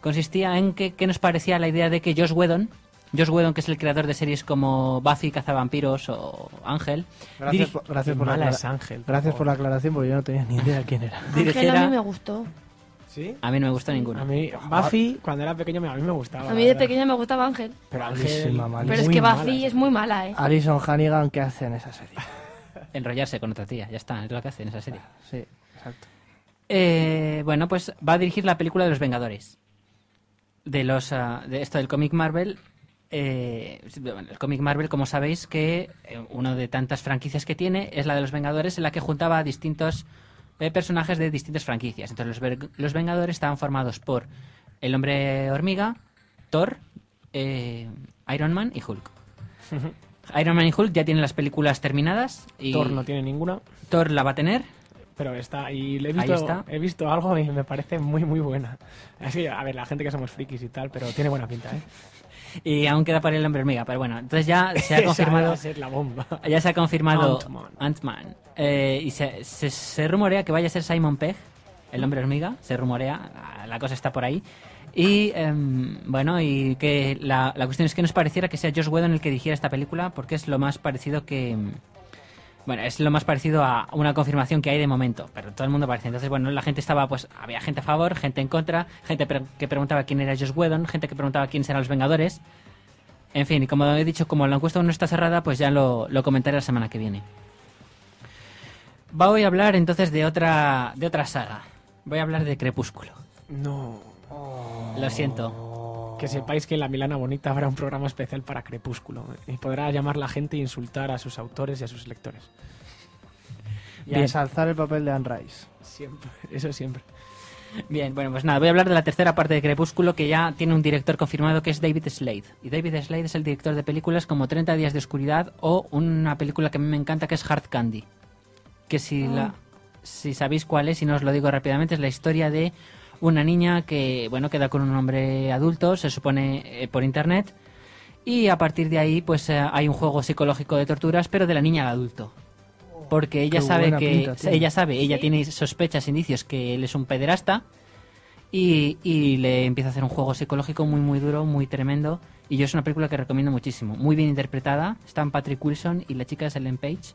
S1: consistía en que qué nos parecía la idea de que Josh Whedon, Josh Whedon, que es el creador de series como Buffy, Cazavampiros o Ángel,
S2: Gracias,
S1: diri-
S2: por, gracias,
S4: Qué
S2: por la,
S4: es Ángel,
S2: gracias por la aclaración porque yo no tenía ni idea quién era. (laughs)
S3: Ángel a mí me gustó.
S4: ¿Sí?
S1: A mí no me gustó ninguno.
S4: A mí, Buffy, cuando era pequeño, a mí me gustaba.
S3: A mí de pequeña me gustaba Ángel.
S4: Pero Ángel.
S3: Pero es
S4: muy
S3: que
S4: mala,
S3: Buffy es muy mala, ¿eh?
S2: Alison Hannigan, ¿qué hace en esa serie? (laughs)
S1: Enrollarse con otra tía, ya está, es lo que hace en esa serie.
S2: Sí, exacto.
S1: Eh, bueno, pues va a dirigir la película de los Vengadores. De los ah, de esto del cómic Marvel. Eh, bueno, el cómic Marvel, como sabéis, que eh, uno de tantas franquicias que tiene es la de los Vengadores, en la que juntaba a distintos eh, personajes de distintas franquicias. Entonces, los, Vengadores estaban formados por el Hombre Hormiga, Thor, eh, Iron Man y Hulk. Iron Man y Hulk ya tienen las películas terminadas y
S4: Thor no tiene ninguna,
S1: Thor la va a tener.
S4: pero está. Y le he visto,
S1: está.
S4: he visto algo y me parece muy, muy buena. Así, a ver, la gente que somos frikis y tal, pero tiene buena pinta, ¿eh?
S1: Y aún queda para el hombre hormiga, pero bueno, entonces ya (laughs) se ha
S4: Esa
S1: confirmado,
S4: va a ser la bomba.
S1: ya se ha confirmado
S4: Ant-Man.
S1: Eh, y se, se, se rumorea que vaya a ser Simon Pegg, el hombre hormiga, se rumorea, la, la cosa está por ahí. Y em, bueno, y que la, la cuestión es que nos pareciera que sea Josh Whedon el que dirigiera esta película, porque es lo más parecido que... Bueno, es lo más parecido a una confirmación que hay de momento, pero todo el mundo parece. Entonces, bueno, la gente estaba, pues, había gente a favor, gente en contra, gente pre- que preguntaba quién era Josh Whedon, gente que preguntaba quiénes eran los Vengadores. En fin, y como he dicho, como la encuesta aún no está cerrada, pues ya lo, lo comentaré la semana que viene. Voy a hablar entonces de otra, de otra saga. Voy a hablar de Crepúsculo.
S4: No.
S1: Lo siento.
S4: Que sepáis que en la Milana Bonita habrá un programa especial para Crepúsculo y podrá llamar la gente e insultar a sus autores y a sus lectores.
S2: Y a ensalzar el papel de Anne Rice.
S4: Siempre, (laughs) eso siempre.
S1: Bien, bueno, pues nada, voy a hablar de la tercera parte de Crepúsculo que ya tiene un director confirmado que es David Slade. Y David Slade es el director de películas como 30 días de oscuridad o una película que a mí me encanta que es Hard Candy. Que si, la, si sabéis cuál es, y no os lo digo rápidamente, es la historia de una niña que, bueno, queda con un hombre adulto, se supone eh, por internet, y a partir de ahí pues eh, hay un juego psicológico de torturas, pero de la niña al adulto. Porque ella
S2: Qué
S1: sabe que
S2: pinta
S1: ella sabe, ella tiene sospechas, indicios que él es un pederasta y, y le empieza a hacer un juego psicológico muy muy duro, muy tremendo y yo es una película que recomiendo muchísimo, muy bien interpretada, están Patrick Wilson y la chica es Ellen Page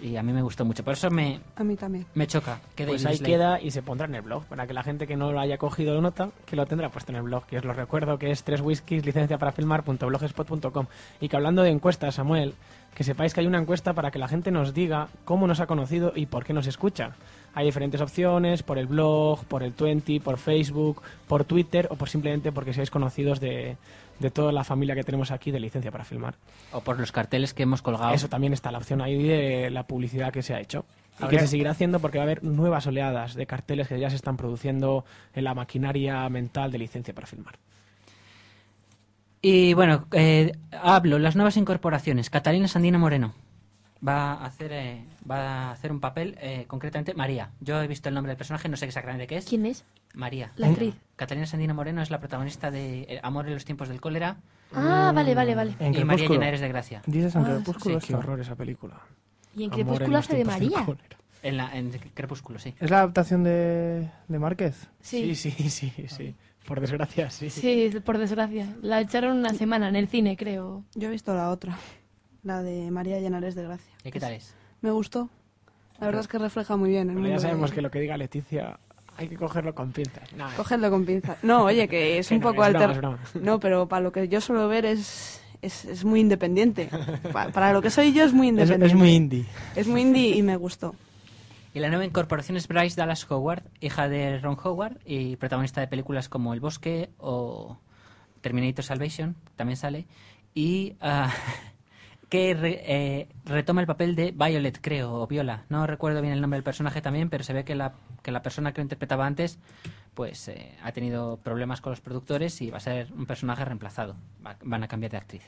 S1: y a mí me gustó mucho, por eso me,
S7: A mí también.
S1: me choca que
S4: Pues ahí queda y se pondrá en el blog. Para que la gente que no lo haya cogido nota, que lo tendrá puesto en el blog. Que os lo recuerdo que es tres whiskies licencia para filmar.blogspot.com. Y que hablando de encuestas, Samuel, que sepáis que hay una encuesta para que la gente nos diga cómo nos ha conocido y por qué nos escucha. Hay diferentes opciones, por el blog, por el 20, por Facebook, por Twitter o por simplemente porque seáis conocidos de, de toda la familia que tenemos aquí de licencia para filmar.
S1: o por los carteles que hemos colgado.
S4: Eso también está la opción ahí de la publicidad que se ha hecho. Y que se seguirá haciendo porque va a haber nuevas oleadas de carteles que ya se están produciendo en la maquinaria mental de licencia para filmar.
S1: Y bueno, eh, hablo, las nuevas incorporaciones. Catalina Sandina Moreno va a hacer, eh, va a hacer un papel, eh, concretamente María. Yo he visto el nombre del personaje, no sé exactamente qué es.
S3: ¿Quién es?
S1: María.
S3: La actriz.
S1: Catalina Sandina Moreno es la protagonista de eh, Amor en los tiempos del cólera
S3: Ah, vale, vale, vale.
S2: En
S1: y María. Llena eres de gracia.
S2: ¿Dices en
S3: Ah,
S2: Crepúsculo
S1: sí,
S4: Qué horror esa película.
S3: Y en
S4: Amor
S3: Crepúsculo hace de María.
S1: En, la, en Crepúsculo, sí.
S2: ¿Es la adaptación de, de Márquez?
S4: Sí,
S3: Sí,
S4: sí, sí, sí. Por desgracia, sí.
S3: sí, por desgracia. La echaron una semana en el cine, creo.
S7: Yo he visto la otra, la de María Llenares de Gracia.
S1: ¿Y qué tal es?
S7: Me gustó. La verdad es que refleja muy bien el
S4: Bueno, ya sabemos
S7: de-
S4: que lo que diga Leticia hay que cogerlo con pinzas. No, eh.
S7: Cogedlo con pinzas. No, oye, que (laughs) es
S4: Que
S7: un
S4: no,
S7: poco
S4: es broma,
S7: alter...
S4: es broma.
S7: No, pero para lo que yo suelo ver es, es, es muy independiente. Pa- para lo que soy yo es muy (laughs) independiente.
S2: es muy indie.
S7: Es muy indie y me gustó.
S1: Y la nueva incorporación es Bryce Dallas Howard, hija de Ron Howard y protagonista de películas como El Bosque o Terminator Salvation, también sale. Y ah, (laughs) que re- eh, retoma el papel de Violet, creo, o Viola. No recuerdo bien el nombre del personaje también, pero se ve que la, que la persona que lo interpretaba antes pues eh, ha tenido problemas con los productores y va a ser un personaje reemplazado. Va- van a cambiar de actriz.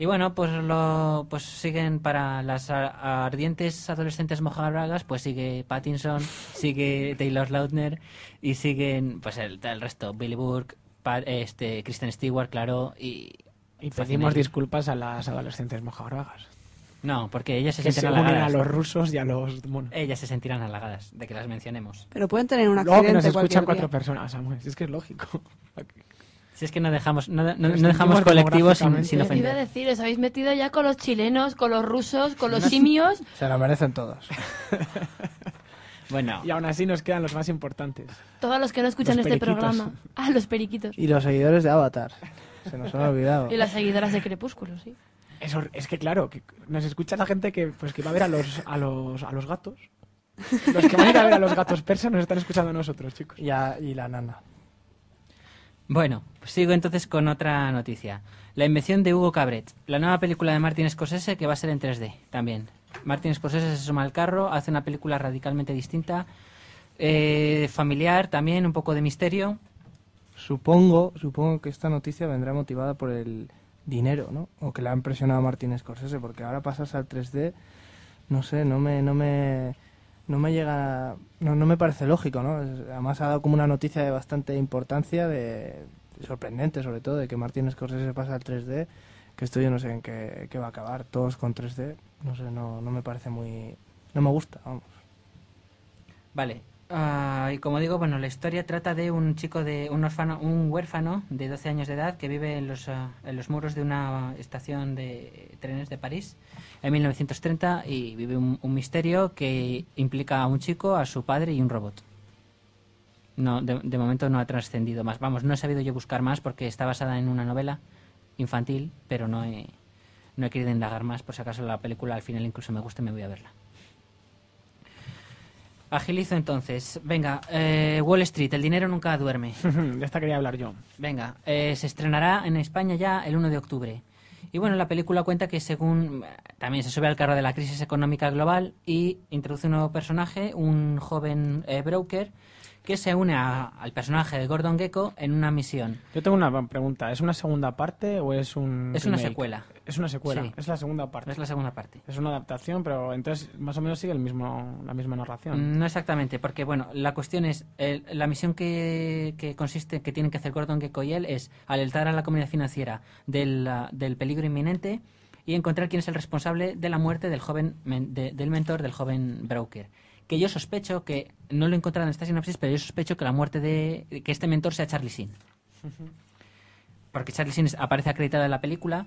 S1: Y bueno, pues lo pues siguen para las ardientes adolescentes mojabragas, pues sigue Pattinson, (laughs) sigue Taylor Lautner y siguen pues el, el resto, Billy Burke, Pa- este Kristen Stewart, claro, y
S4: Y pedimos disculpas a las adolescentes mojabragas.
S1: no, porque ellas se
S4: Que se
S1: sienten
S4: unen a
S1: halagadas.
S4: los rusos y a los monos.
S1: Ellas se sentirán halagadas de que las mencionemos.
S7: Pero pueden tener un
S4: Luego que
S7: accidente
S4: nos escuchan
S7: cualquier
S4: cuatro
S7: día.
S4: personas, Samuel. Si es que es lógico.
S1: Si es que no dejamos no, no- no dejamos colectivos sin, sin
S3: Iba a
S1: ofender.
S3: decir, os habéis metido ya con los chilenos, con los rusos, con los (laughs) simios.
S2: Se lo merecen todos. (laughs)
S1: Bueno,
S4: Y aún así nos quedan los más importantes.
S3: Todos los que no escuchan
S4: Los
S3: este
S4: periquitos.
S3: programa. Ah, los periquitos.
S2: Y los seguidores de Avatar. Se nos han olvidado.
S3: Y las seguidoras de Crepúsculo, sí.
S4: Eso, es que claro, que nos escucha la gente que pues que va a ver a los a los a los gatos. Los que van a ir a ver a los gatos persas nos están escuchando a nosotros, chicos.
S2: Y, a- y la nana.
S1: Bueno, pues sigo entonces con otra noticia. La invención de Hugo Cabret, la nueva película de Martin Scorsese que va a ser en 3D también. Martin Scorsese se suma al carro, hace una película radicalmente distinta, eh, familiar también, un poco de misterio.
S2: Supongo, supongo que esta noticia vendrá motivada por el dinero, ¿no? O que le ha impresionado a Martin Scorsese, porque ahora pasas al 3D, no sé, no me, no me, no me llega, no, no me parece lógico, ¿no? Además ha dado como una noticia de bastante importancia, de, de sorprendente sobre todo, de que Martin Scorsese pasa al 3D, que esto yo no sé en qué, qué va a acabar, todos con 3D, no sé, no, no me parece muy, no me gusta, vamos.
S1: Vale. Ah, y como digo, bueno, la historia trata de un chico de un huérfano de 12 años de edad que vive en los, ah, en los muros de una estación de trenes de París en 1930 y vive un, misterio que implica a un chico, a su padre y un robot. No, de, momento no ha trascendido más. Vamos, no he sabido yo buscar más porque está basada en una novela infantil, pero no he, no he querido indagar más. Por si acaso la película al final incluso me guste, me voy a verla. Agilizo entonces. Venga, eh, Wall Street, el dinero nunca duerme. (laughs)
S4: de esta quería hablar yo.
S1: Venga, eh, se estrenará en España ya el 1 de octubre. Y bueno, la película cuenta que según también se sube al carro de la crisis económica global y introduce un nuevo personaje, un joven eh, broker que se une a- al personaje de Gordon Gecko en una misión.
S4: Yo tengo una pregunta. ¿Es una segunda parte o es un
S1: Es una secuela.
S4: Es una secuela.
S1: Sí.
S4: Es la segunda parte.
S1: Es la segunda parte.
S4: Es una adaptación, pero entonces más o menos sigue el mismo, la misma narración.
S1: No exactamente, porque bueno, la cuestión es, el- la misión que, que consiste, que tienen que hacer Gordon Gecko y él es alertar a la comunidad financiera del, ah, del peligro inminente y encontrar quién es el responsable de la muerte del joven de- del mentor del joven broker. Que yo sospecho que, no lo he encontrado en esta sinopsis, pero yo sospecho que la muerte de, que este mentor sea Charlie Sheen. Porque Charlie es- aparece acreditado en la película.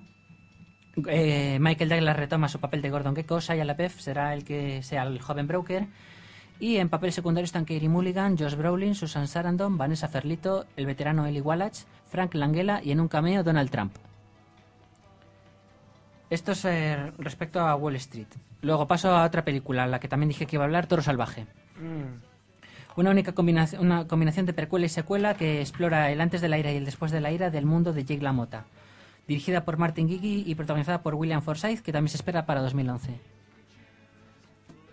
S1: Eh, Michael Douglas retoma su papel de Gordon Gecko, Shia LaBeouf será el que sea el joven broker. Y en papel secundario están Katie Mulligan, Josh Brolin, Susan Sarandon, Vanessa Ferlito, el veterano Eli Wallach, Frank Langella y en un cameo Donald Trump. Esto es eh, respecto a Wall Street. Luego paso a otra película, la que también dije que iba a hablar, Toro Salvaje.
S4: Mm.
S1: Una única combinación, una combinación de precuela y secuela que explora el antes de la ira y el después de la ira del mundo de Jake LaMotta. Dirigida por Martin Gigi y protagonizada por William Forsythe, que también se espera para 2011.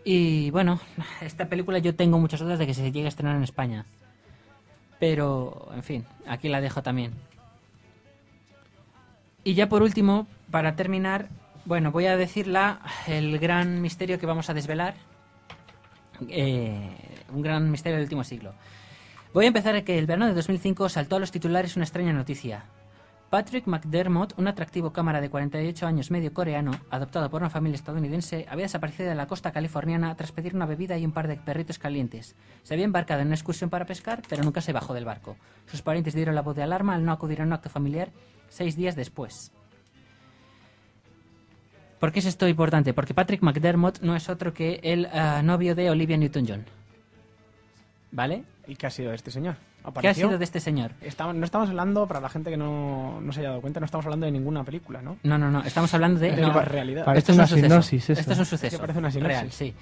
S1: Y bueno, esta película yo tengo muchas dudas de que se llegue a estrenar en España. Pero, en fin, aquí la dejo también. Y ya por último, para terminar, bueno, voy a decir la, el gran misterio que vamos a desvelar. Eh, un gran misterio del último siglo. Voy a empezar que el verano de 2005 saltó a los titulares una extraña noticia. Patrick McDermott, un atractivo cámara de 48 años medio coreano, adoptado por una familia estadounidense, había desaparecido de la costa californiana tras pedir una bebida y un par de perritos calientes. Se había embarcado en una excursión para pescar, pero nunca se bajó del barco. Sus parientes dieron la voz de alarma al no acudir a un acto familiar seis días después. ¿Por qué es esto importante? Porque Patrick McDermott no es otro que el ah, novio de Olivia Newton-John. ¿Vale?
S4: ¿Y qué ha sido este señor?
S1: ¿Qué ha sido de este señor?
S4: Estamos- no estamos hablando, para la gente que no, no se haya dado cuenta, no estamos hablando de ninguna película, ¿no?
S1: No, no, no. Estamos hablando de...
S4: Es
S1: no,
S4: la realidad.
S1: Esto es
S2: una
S1: un suceso.
S2: sinopsis esto.
S1: Esto es un suceso.
S4: Sí, parece una sinopsis.
S1: Real, sí.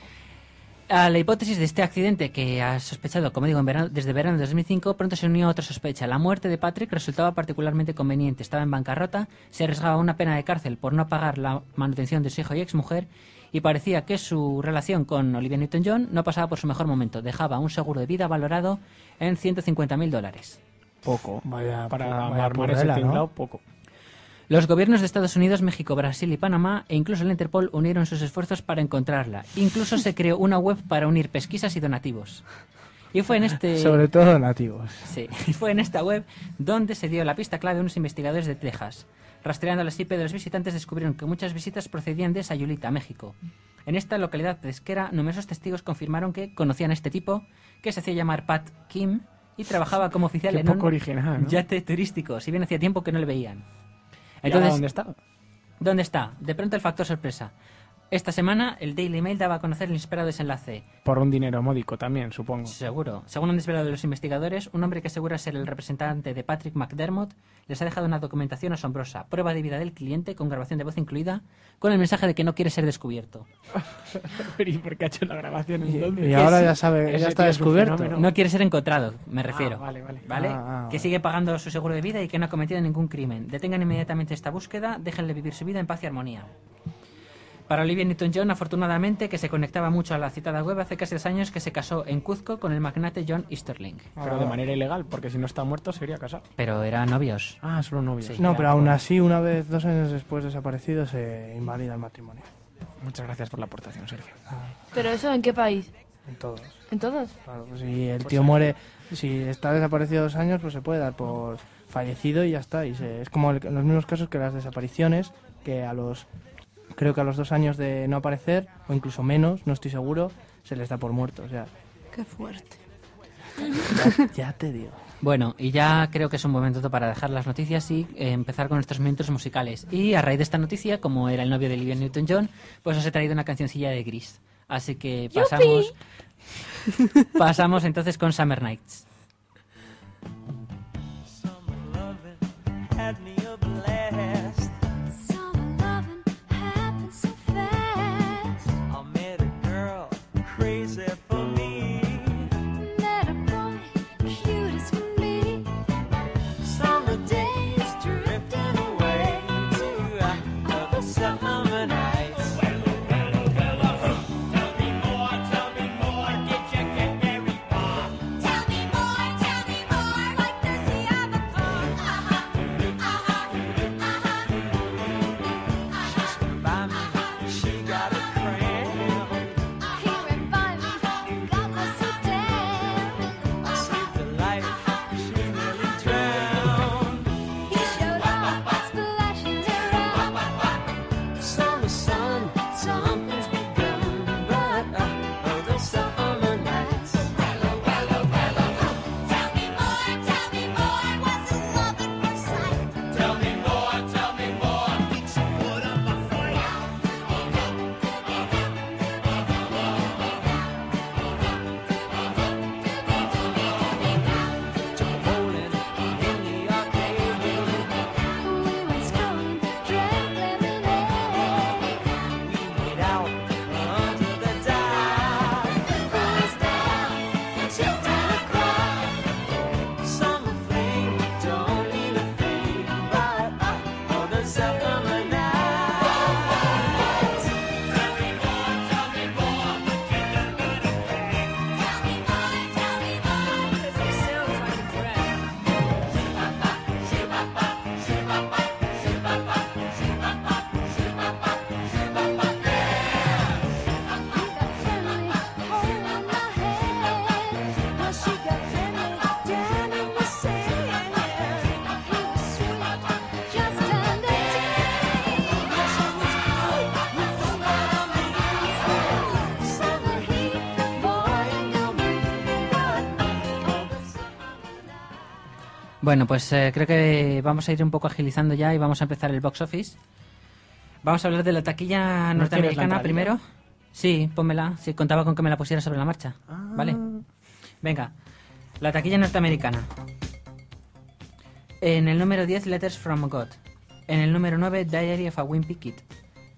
S1: A la hipótesis de este accidente que ha sospechado, como digo, en verano- desde verano de 2005, pronto se unió otra sospecha. La muerte de Patrick resultaba particularmente conveniente. Estaba en bancarrota, se arriesgaba a una pena de cárcel por no pagar la manutención de su hijo y exmujer, y parecía que su relación con Olivia Newton-John no pasaba por su mejor momento. Dejaba un seguro de vida valorado en 150.000 dólares.
S4: Poco.
S2: Vaya,
S4: Para
S2: vaya
S4: armar ese
S2: ¿no?
S4: poco.
S1: Los gobiernos de Estados Unidos, México, Brasil y Panamá, e incluso el Interpol, unieron sus esfuerzos para encontrarla. Incluso se creó una web para unir pesquisas y donativos. Y fue en este... (laughs)
S2: Sobre todo nativos.
S1: Sí, y fue en esta web donde se dio la pista clave a unos investigadores de Texas. Rastreando las IP de los visitantes descubrieron que muchas visitas procedían de Sayulita, México. En esta localidad pesquera, numerosos testigos confirmaron que conocían a este tipo, que se hacía llamar Pat Kim, y trabajaba como oficial
S4: Qué
S1: en
S4: poco
S1: un
S4: original, ¿no?
S1: yate turístico, si bien hacía tiempo que no le veían.
S4: ¿Y ahora
S1: Entonces,
S4: dónde está?
S1: ¿Dónde está? De pronto el factor sorpresa. Esta semana el Daily Mail daba a conocer el inesperado desenlace.
S4: Por un dinero módico también, supongo.
S1: Seguro. Según han desvelado los investigadores, un hombre que asegura ser el representante de Patrick McDermott les ha dejado una documentación asombrosa, prueba de vida del cliente con grabación de voz incluida, con el mensaje de que no quiere ser descubierto. (laughs)
S4: Pero ¿y por qué ha hecho la grabación
S2: Y,
S4: entonces?
S2: y ahora
S1: sí,
S2: ya sabe, ya está
S4: es
S2: descubierto.
S4: fenómeno.
S1: No quiere ser encontrado, me refiero.
S4: Ah, vale, vale.
S2: Ah, ah,
S1: que
S2: vale.
S1: sigue pagando su seguro de vida y que no ha cometido ningún crimen. Detengan inmediatamente esta búsqueda, déjenle vivir su vida en paz y armonía. Para Olivia Newton-John, afortunadamente, que se conectaba mucho a la citada web, hace casi dos años que se casó en Cuzco con el magnate John Easterling.
S4: Pero de manera ilegal, porque si no está muerto sería casado.
S1: Pero eran novios.
S4: Ah, solo novios.
S1: Sí.
S2: No, pero aún así, una vez, dos años después desaparecido, se invalida el matrimonio.
S4: Muchas gracias por la aportación, Sergio.
S3: ¿Pero eso en qué país?
S2: En todos.
S3: ¿En todos?
S2: Claro, pues si el tío muere, si está desaparecido dos años, pues se puede dar por fallecido y ya está. Y se- es como el- en los mismos casos que las desapariciones, que a los, creo que a los dos años de no aparecer, o incluso menos, no estoy seguro, se les da por muerto. O sea,
S7: Qué fuerte.
S2: ya, ya te digo.
S1: Bueno, y ya creo que es un buen momento para dejar las noticias y eh, empezar con nuestros momentos musicales. Y a raíz de esta noticia, como era el novio de Olivia Newton-John, pues os he traído una cancioncilla de Gris. Así que pasamos, pasamos entonces con Summer Nights. Bueno, pues eh, creo que vamos a ir un poco agilizando ya y vamos a empezar el box office. Vamos a hablar de la taquilla
S4: ¿No tienes la
S1: norteamericana primero. Sí, pónmela. Sí, contaba con que me la pusiera sobre la marcha.
S4: Ah.
S1: Vale. Venga, la taquilla norteamericana. En el número 10, Letters from God. En el número 9, Diary of a Wimpy Kid.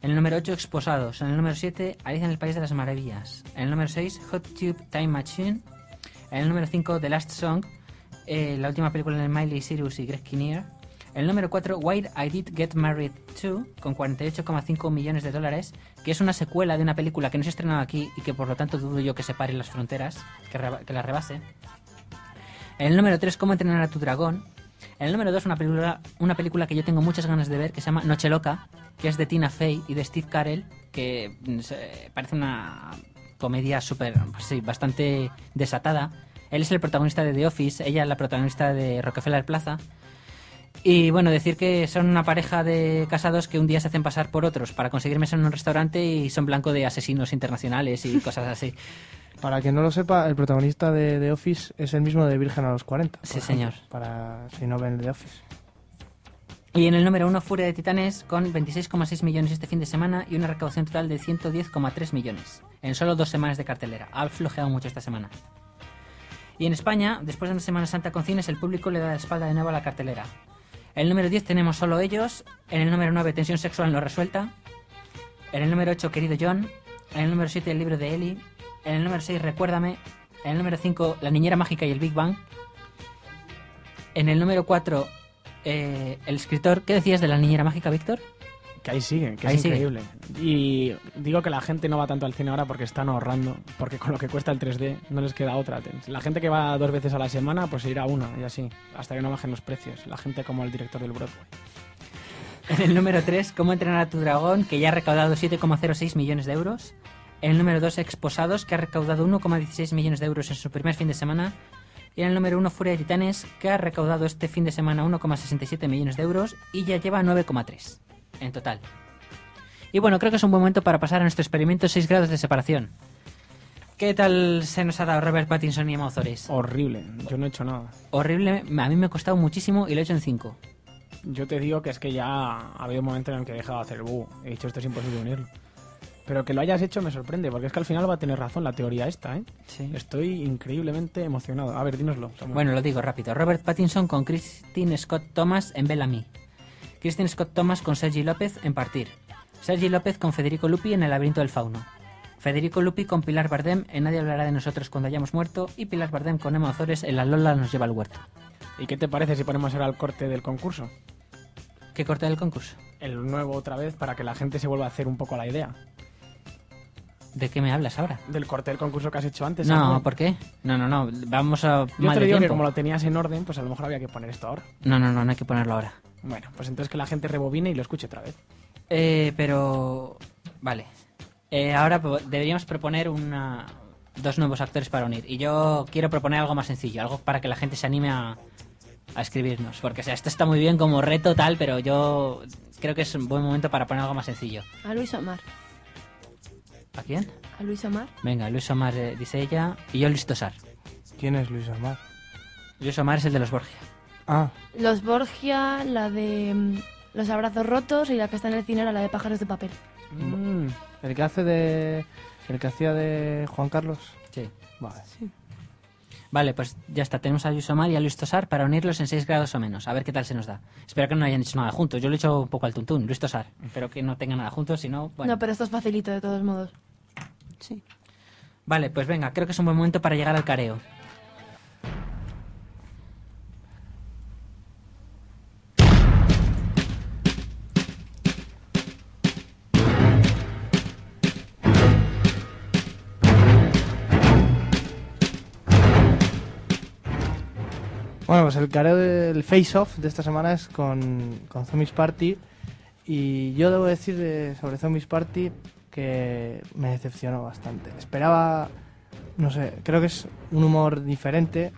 S1: En el número 8, Exposados. En el número 7, Alicia en el País de las Maravillas. En el número 6, Hot Tube Time Machine. En el número 5, The Last Song. Eh, la última película de Miley Cyrus y Greg Kinnear. El número 4, Why I Did Get Married To, con 48,5 millones de dólares, que es una secuela de una película que no se ha estrenado aquí y que por lo tanto dudo yo que separe las fronteras, que, la rebase. El número 3, Cómo entrenar a tu dragón. El número 2, una película, una película que yo tengo muchas ganas de ver, que se llama Noche Loca, que es de Tina Fey y de Steve Carell, que mm, parece una comedia súper, sí, bastante desatada. Él es el protagonista de The Office, ella la protagonista de Rockefeller Plaza. Y bueno, decir que son una pareja de casados que un día se hacen pasar por otros para conseguir mesa en un restaurante y son blanco de asesinos internacionales y cosas así. (laughs)
S2: Para quien no lo sepa, el protagonista de The Office es el mismo de Virgen a los 40. por
S1: Sí,
S2: ejemplo,
S1: señor.
S2: Para si no ven The Office.
S1: Y en el número 1, Furia de Titanes, con 26,6 millones este fin de semana y una recaudación total de 110,3 millones. En solo dos semanas de cartelera. Ha flojeado mucho esta semana. Y en España, después de una Semana Santa con cines, el público le da la espalda de nuevo a la cartelera. En el número 10 tenemos solo ellos. En el número 9, Tensión Sexual no resuelta. En el número 8, Querido John. En el número 7, El libro de Ellie. En el número 6, Recuérdame. En el número 5, La niñera mágica y el Big Bang. En el número 4, eh, el escritor. ¿Qué decías de la niñera mágica, Víctor?
S4: Que ahí sigue, que
S1: Ahí
S4: es
S1: sigue.
S4: increíble. Y digo que la gente no va tanto al cine ahora porque están ahorrando, porque con lo que cuesta el 3D no les queda otra. La gente que va dos veces a la semana, pues irá una y así, hasta que no bajen los precios. La gente como el director del Broadway.
S1: En el número 3, Cómo entrenar a tu dragón, que ya ha recaudado 7,06 millones de euros. En el número 2, Exposados, que ha recaudado 1,16 millones de euros en su primer fin de semana. Y en el número 1, Furia de Titanes, que ha recaudado este fin de semana 1,67 millones de euros y ya lleva 9,3 en total. Y bueno, creo que es un buen momento para pasar a nuestro experimento 6 grados de separación. ¿Qué tal se nos ha dado Robert Pattinson y Emma Ozores?
S4: Horrible, yo no he hecho nada.
S1: Horrible, a mí me ha costado muchísimo y lo he hecho en 5.
S4: Yo te digo que es que ya ha habido un momento en el que he dejado de hacer búho. He dicho, esto es imposible unirlo. Pero que lo hayas hecho me sorprende, porque es que al final va a tener razón la teoría esta, ¿eh?
S1: Sí.
S4: Estoy increíblemente emocionado. A ver, dínoslo. Samuel.
S1: Bueno, lo digo rápido. Robert Pattinson con Christine Scott Thomas en Bellamy. Christine Scott Thomas con Sergi López en Partir. Sergi López con Federico Lupi en El laberinto del fauno. Federico Lupi con Pilar Bardem en Nadie hablará de nosotros cuando hayamos muerto. Y Pilar Bardem con Emma Ozores en La Lola nos lleva al huerto.
S4: ¿Y qué te parece si ponemos ahora el corte del concurso?
S1: ¿Qué corte del concurso?
S4: El nuevo otra vez para que la gente se vuelva a hacer un poco la idea.
S1: ¿De qué me hablas ahora?
S4: Del corte del concurso que has hecho antes.
S1: No,
S4: Samuel.
S1: ¿por qué? No, no, no. Vamos a
S4: Yo
S1: mal
S4: te
S1: de
S4: digo que como lo tenías en orden, pues a lo mejor había que poner esto ahora.
S1: No, no, no, no hay que ponerlo ahora.
S4: Bueno, pues entonces que la gente rebobine y lo escuche otra vez.
S1: Eh, pero... Vale. Eh, ahora deberíamos proponer una... dos nuevos actores para unir. Y yo quiero proponer algo más sencillo, algo para que la gente se anime a, a escribirnos. Porque, o sea, esto está muy bien como reto tal, pero yo creo que es un buen momento para poner algo más sencillo.
S3: A Luis Omar.
S1: ¿A quién?
S3: A Luis Omar.
S1: Venga, Luis Omar eh, dice ella y yo Luis Tosar.
S2: ¿Quién es Luis Omar?
S1: Luis Omar es el de los Borgia.
S2: Ah,
S3: Los Borgia, la de mm, Los Abrazos Rotos y la que está en el cine era la de Pájaros de Papel.
S4: Mm,
S2: el que hace de. El que hacía de Juan Carlos.
S1: Sí.
S2: Vale.
S1: Vale, pues ya está. Tenemos a Luis Omar y a Luis Tosar para unirlos en 6 grados o menos. A ver qué tal se nos da. Espero que no hayan hecho nada juntos. Yo lo he hecho un poco al tuntún. Luis Tosar. Espero que no tengan nada juntos, si no... Bueno.
S3: No, pero esto es facilito de todos modos.
S7: Sí.
S1: Vale, pues venga. Creo que es un buen momento para llegar al careo.
S2: Bueno, pues el careo del face-off de esta semana es con, con Zombies Party. Y yo debo decir eh, sobre Zombies Party que me decepcionó bastante. Esperaba, no sé, creo que es un humor diferente.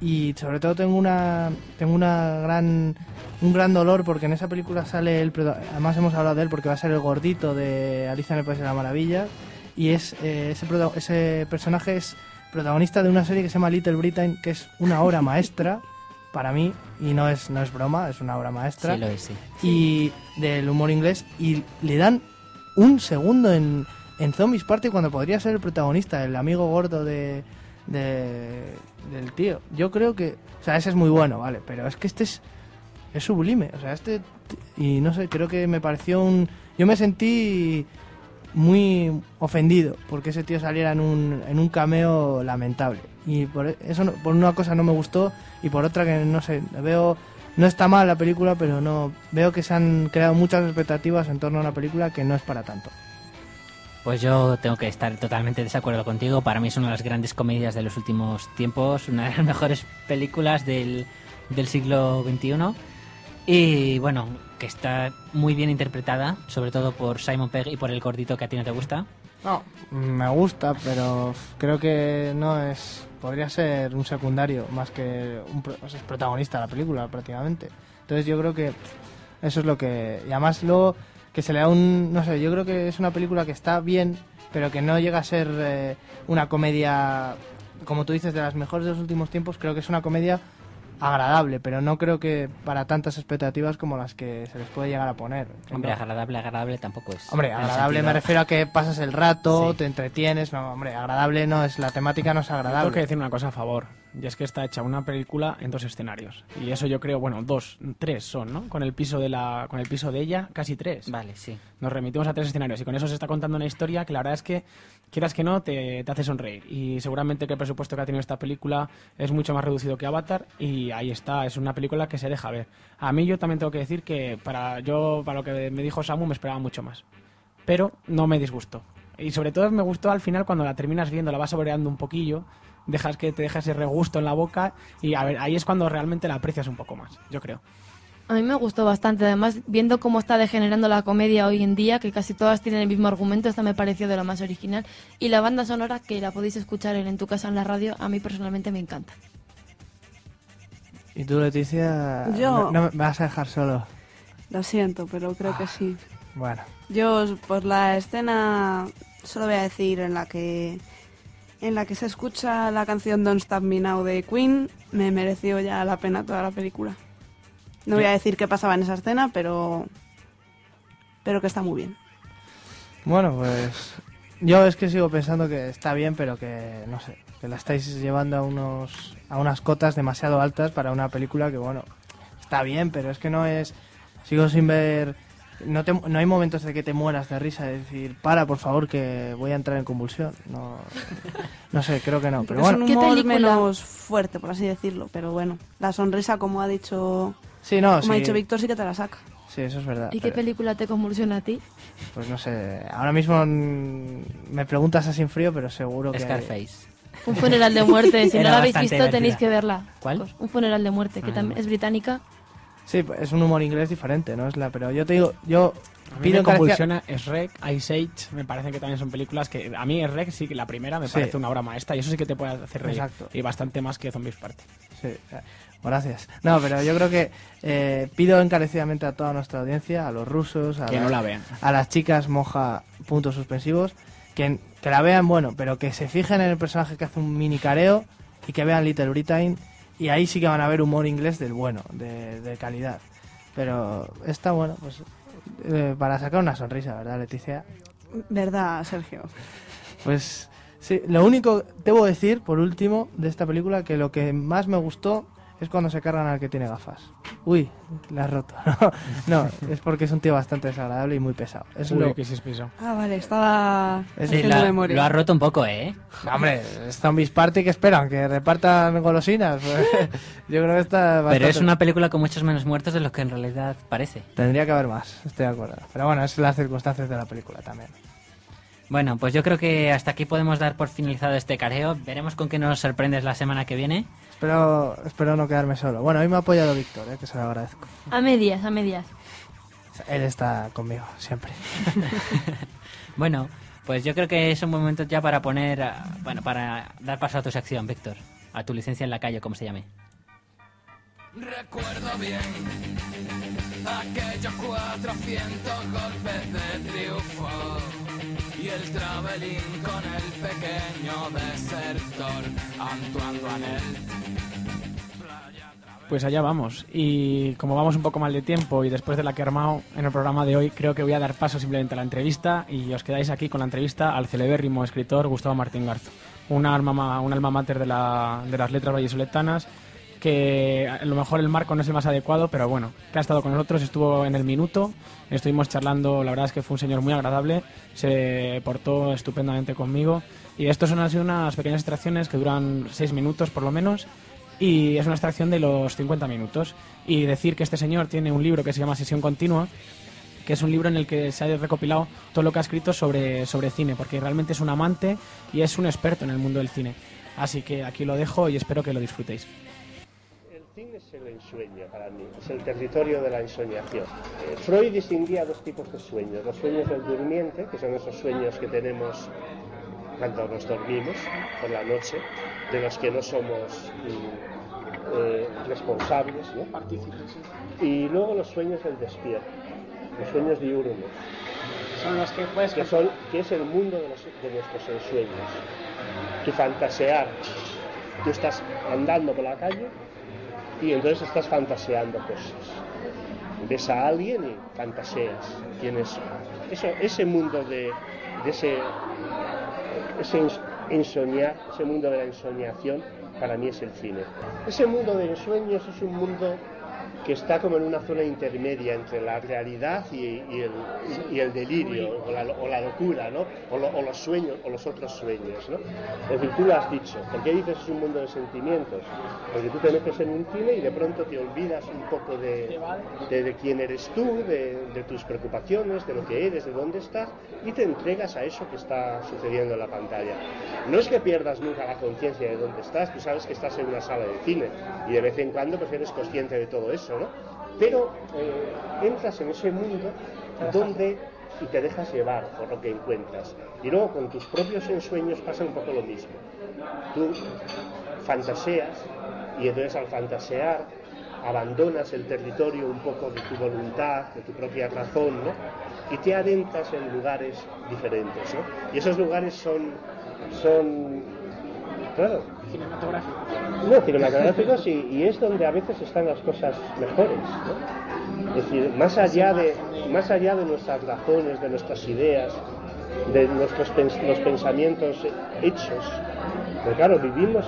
S2: Y sobre todo tengo una tengo una gran un gran dolor porque en esa película sale el además hemos hablado de él porque va a ser el gordito de Alicia en el País de la Maravilla y es eh, ese personaje es protagonista de una serie que se llama Little Britain que es una obra maestra para mí, y no es, no es broma, es una obra maestra.
S1: Sí, lo es, sí.
S2: Y del humor inglés, y le dan un segundo en, en Zombies Party cuando podría ser el protagonista, el amigo gordo de, de- del tío. Yo creo que, o sea, ese es muy bueno, vale, pero es que este es, es sublime, o sea, este, y no sé, creo que me pareció un, yo me sentí muy ofendido porque ese tío saliera en un, en un cameo lamentable. Y por eso, no- por una cosa no me gustó y por otra que no sé, veo, no está mal la película, pero no, veo que se han creado muchas expectativas en torno a una película que no es para tanto.
S1: Pues yo tengo que estar totalmente de desacuerdo contigo. Para mí es una de las grandes comedias de los últimos tiempos, una de las (laughs) mejores películas del, del siglo XXI. Y bueno, que está muy bien interpretada, sobre todo por Simon Pegg y por el gordito que a ti no te gusta.
S2: No, me gusta, pero creo que no es. Podría ser un secundario más que un o es protagonista de la película prácticamente. Entonces yo creo que eso es lo que. Y además luego que se le da un. No sé, yo creo que es una película que está bien, pero que no llega a ser eh, una comedia, como tú dices, de las mejores de los últimos tiempos. Creo que es una comedia agradable, pero no creo que para tantas expectativas como las que se les puede llegar a poner.
S1: Hombre, agradable, agradable tampoco es.
S2: Hombre, agradable me refiero a que pasas el rato, te entretienes. No, hombre, agradable no es. La temática no es
S4: Tengo que
S2: agradable.
S4: decir una cosa a favor, y es que está hecha una película en dos escenarios. Y eso yo creo, bueno, dos, tres son, ¿no? Con el piso de la, con el piso de ella, casi tres.
S1: Vale, sí.
S4: Nos remitimos a tres escenarios y con eso se está contando una historia que la verdad es que, quieras que no, te, te hace sonreír. Y seguramente que el presupuesto que ha tenido esta película es mucho más reducido que Avatar y ahí está, es una película que se deja ver. A mí yo también tengo que decir que para yo, para lo que me dijo Samu, me esperaba mucho más. Pero no me disgustó. Y sobre todo me gustó al final cuando la terminas viendo, la vas saboreando un poquillo, dejas que te deja ese regusto en la boca y a ver, ahí es cuando realmente la aprecias un poco más, yo creo.
S3: A mí me gustó bastante, además viendo cómo está degenerando la comedia hoy en día, que casi todas tienen el mismo argumento, esta me pareció de lo más original. Y la banda sonora, que la podéis escuchar en, En tu casa en la radio, a mí personalmente me encanta.
S2: Y tú, Leticia.
S7: Yo-
S2: No, no me vas a dejar solo.
S7: Lo siento, pero creo que sí.
S2: Bueno,
S7: Yo, por la escena, solo voy a decir en la que en la que se escucha la canción Don't Stop Me Now de Queen, me mereció ya la pena toda la película. No voy a decir qué pasaba en esa escena, pero pero que está muy bien.
S2: bueno, pues. Yo es que sigo pensando que está bien, pero que no sé, que la estáis llevando a unos a unas cotas demasiado altas para una película que bueno, está bien, pero es que no es sigo sin ver no, te- no hay momentos de que te mueras de risa, de decir, para, por favor, que voy a entrar en convulsión. No, no sé, creo que no. Pero
S7: es
S2: bueno,
S7: un humor menos fuerte, por así decirlo, pero bueno, la sonrisa, como ha dicho,
S2: Sí, no,
S7: como ha dicho Víctor, sí que te la saca.
S2: sí, eso es verdad.
S3: ¿Y qué película te convulsiona a ti?
S2: Pues no sé, ahora mismo me preguntas así en frío, pero seguro que...
S1: Scarface.
S3: Un funeral de muerte, si no la habéis visto tenéis que verla.
S1: ¿Cuál?
S3: Un funeral de muerte, que
S1: Ah,
S3: también es británica.
S2: Sí, es un humor inglés diferente, ¿no? Es la, pero yo te digo, yo
S4: A mí
S2: pido
S4: me convulsiona Shrek, Ice Age, me parece que también son películas que a mí Shrek sí que la primera me
S2: Sí.
S4: parece una obra maestra y eso sí que te puede hacer reír.
S2: Exacto.
S4: Y bastante más que Zombies Party.
S2: Sí, eh, gracias. No, pero yo creo que eh, pido encarecidamente a toda nuestra audiencia, a los rusos, a,
S4: Que
S2: las,
S4: no la vean.
S2: a las chicas moja puntos suspensivos, que, que la vean, bueno, pero que se fijen en el personaje que hace un mini careo y que vean Little Britain y ahí sí que van a ver humor inglés del bueno, de, de calidad. Pero está bueno, pues eh, para sacar una sonrisa, ¿verdad, Leticia?
S7: ¿Verdad, Sergio?
S2: Pues sí, lo único, debo decir, por último, de esta película, que lo que más me gustó es cuando se cargan al que tiene gafas. Uy, la has roto. (laughs) No, es porque es un tío bastante desagradable y muy pesado. Es
S4: Uy,
S2: lo...
S4: que sí es piso.
S7: Ah, vale, estaba
S2: Es-
S1: Sí,
S7: haciendo
S1: la-
S7: memoria.
S1: lo ha roto un poco, ¿eh?
S2: No, hombre, es Zombies Party que esperan, que repartan golosinas. Pues, (laughs) yo creo que está bastante...
S1: Pero es una película con muchos menos muertos de lo que en realidad parece.
S2: Tendría que haber más, estoy de acuerdo. Pero bueno, es las circunstancias de la película también.
S1: Bueno, pues yo creo que hasta aquí podemos dar por finalizado este careo. Veremos con qué nos sorprendes la semana que viene.
S2: Espero, espero no quedarme solo. Bueno, hoy me ha apoyado Víctor, eh, que se lo agradezco.
S3: A medias, a medias.
S2: Él está conmigo, siempre. (laughs)
S1: Bueno, pues yo creo que es un momento ya para poner, bueno, para dar paso a tu sección, Víctor. A tu licencia en la calle, como se llame.
S10: Recuerdo bien aquellos 400 golpes de triunfo y el travelín con el pequeño desertor Antoine
S4: Pues allá vamos. Y como vamos un poco mal de tiempo y después de la que he armado en el programa de hoy, creo que voy a dar paso simplemente a la entrevista y os quedáis aquí con la entrevista al celebérrimo escritor Gustavo Martín Garzo, un alma, ma- un alma mater de, la- de las letras vallisoletanas que a lo mejor el marco no es el más adecuado, pero bueno, que ha estado con nosotros, estuvo en el minuto, estuvimos charlando, la verdad es que fue un señor muy agradable, se portó estupendamente conmigo y estos son sido unas pequeñas extracciones que duran seis minutos por lo menos y es una extracción de los 50 minutos. Y decir que este señor tiene un libro que se llama Sesión Continua, que es un libro en el que se ha recopilado todo lo que ha escrito sobre, sobre cine, porque realmente es un amante y es un experto en el mundo del cine. Así que aquí lo dejo y espero que lo disfrutéis.
S11: Es el ensueño para mí, es el territorio de la ensoñación. Eh, Freud distinguía dos tipos de sueños, los sueños del durmiente, que son esos sueños que tenemos cuando nos dormimos por la noche, de los que no somos mm, eh, responsables, ¿no? y luego los sueños del despierto, los sueños diurnos.
S4: Son los que puedes...
S11: que, son, que es el mundo de, los- de nuestros ensueños. Tu fantasear. Tú estás andando por la calle y entonces estás fantaseando cosas. Ves a alguien y fantaseas. Tienes eso, ese mundo de, ese, ese ese mundo de la ensoñación, para mí es el cine. Ese mundo de ensueños es un mundo que está como en una zona intermedia entre la realidad y, y el, y el delirio o la, o la locura, ¿no? O, lo- o los sueños o los otros sueños, ¿no? Es decir, tú lo has dicho. ¿Por qué dices es un mundo de sentimientos? Porque tú te metes en un cine y de pronto te olvidas un poco de, de, de quién eres tú, de, de tus preocupaciones, de lo que eres, de dónde estás y te entregas a eso que está sucediendo en la pantalla. No es que pierdas nunca la conciencia de dónde estás, tú sabes que estás en una sala de cine y de vez en cuando pues eres consciente de todo eso, Pero eh, entras en ese mundo donde y te dejas llevar por lo que encuentras. Y luego con tus propios ensueños pasa un poco lo mismo. Tú fantaseas y entonces al fantasear abandonas el territorio un poco de tu voluntad, de tu propia razón, ¿no? Y te adentras en lugares diferentes, ¿no? Y esos lugares son, son, claro,
S4: Cinematográfico.
S11: no, cinematográficos y, y es donde a veces están las cosas mejores. Es decir, más allá, de, más allá de nuestras razones, de nuestras ideas, de nuestros los pensamientos hechos, pero claro, vivimos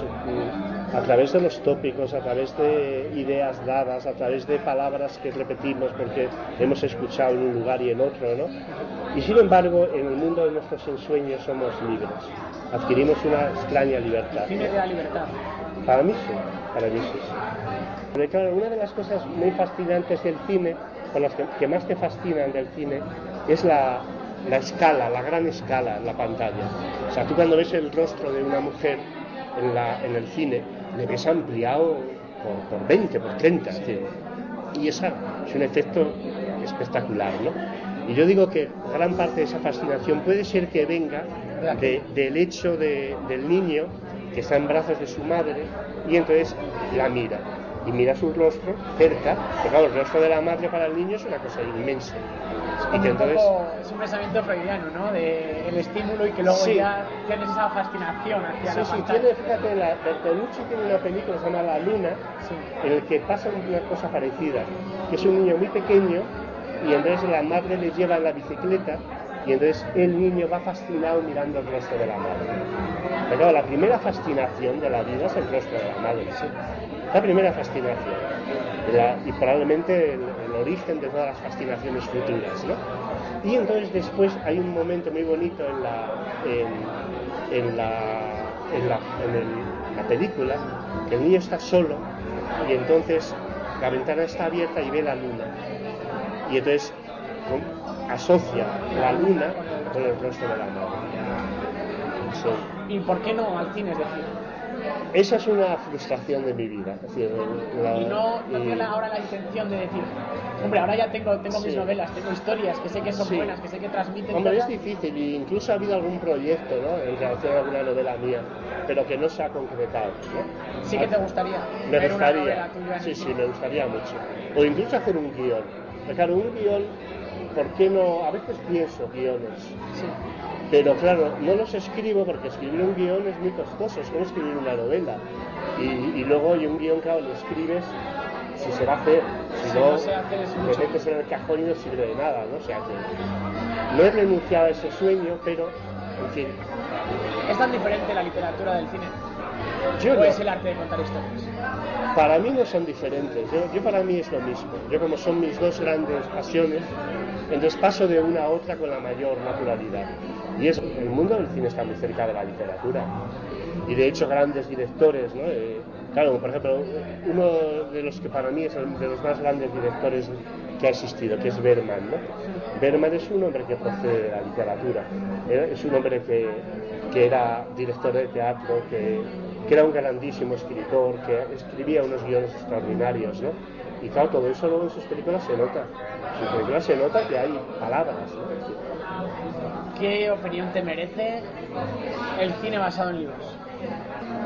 S11: a través de los tópicos, a través de ideas dadas, a través de palabras que repetimos porque hemos escuchado en un lugar y en otro, ¿no? Y sin embargo, en el mundo de nuestros ensueños somos libres, adquirimos una extraña libertad.
S4: Cine de la libertad.
S11: Para mí sí, para mí sí. Pero claro, una de las cosas muy fascinantes del cine, con las que, que más te fascinan del cine, es la, la escala, la gran escala en la pantalla. O sea, tú cuando ves el rostro de una mujer en, la, en el cine, le ves ampliado por, por 20, por 30. es decir, y esa es un efecto espectacular, ¿no? Y yo digo que gran parte de esa fascinación puede ser que venga de- del hecho de- del niño que está en brazos de su madre y entonces la mira. Y mira su rostro cerca, porque claro, el rostro de la madre para el niño es una cosa inmensa.
S4: Es
S11: Y
S4: como
S11: que
S4: un
S11: entonces,
S4: poco, es un pensamiento freudiano, ¿no? De el estímulo y que luego
S11: Sí.
S4: ya tienes esa fascinación hacia
S11: Sí,
S4: la
S11: sí,
S4: pantalla.
S11: tiene, fíjate, la, Bertolucci tiene una película que se llama La Luna, en el que pasa una cosa parecida, que es un niño muy pequeño y entonces la madre le lleva en la bicicleta y entonces el niño va fascinado mirando el rostro de la madre. Pero la primera fascinación de la vida es el rostro de la madre, sí. La primera fascinación. Y probablemente el, origen de todas las fascinaciones futuras, ¿no? Y entonces después hay un momento muy bonito en la, en, la, en la, en la película, que el niño está solo y entonces la ventana está abierta y ve la luna. Y entonces asocia la luna con el rostro de la madre. Sí.
S4: ¿Y por qué no al cine? Es decir,
S11: Esa es una frustración de mi vida. Es decir, la-
S4: y no, no
S11: y-
S4: ahora la intención de decir, hombre, ahora ya tengo, tengo mis novelas, tengo historias que sé que son
S11: Sí.
S4: buenas, que sé que transmiten
S11: Hombre, es difícil y incluso ha habido algún proyecto ¿no? en relación a alguna novela mía, pero que no se ha concretado. ¿no?
S4: Sí que te gustaría
S11: Me gustaría,
S4: tuya
S11: sí, sí, me gustaría mucho. O incluso hacer un guion. Claro, un guion, ¿por qué no? A veces pienso guiones. Pero claro, no los escribo porque escribir un guion es muy costoso, es como escribir una novela. Y, y luego y un guion, claro, lo escribes si se va a hacer. Si
S4: Si
S11: no,
S4: no
S11: te metes en el cajón y no sirve de nada, ¿no? O sea que no he renunciado a ese sueño, pero, en fin,
S4: ¿Es tan diferente la literatura del cine?
S11: Yo
S4: ¿O
S11: no.
S4: es el arte de contar historias?
S11: para mí no son diferentes. Yo, yo para mí es lo mismo. Yo como son mis dos grandes pasiones, entonces paso de una a otra con la mayor naturalidad. Y es, el mundo del cine está muy cerca de la literatura. Y de hecho grandes directores, ¿no? Eh, claro, por ejemplo, uno de los que para mí es de los más grandes directores que ha existido, que es Berman, ¿no? Berman es un hombre que procede de la literatura. Es un hombre que, que era director de teatro, que, que era un grandísimo escritor, que escribía unos guiones extraordinarios, ¿no? Y claro, todo eso luego en sus películas se nota. En sus películas se nota que hay palabras, ¿no?
S4: ¿Qué opinión te merece el cine basado en libros?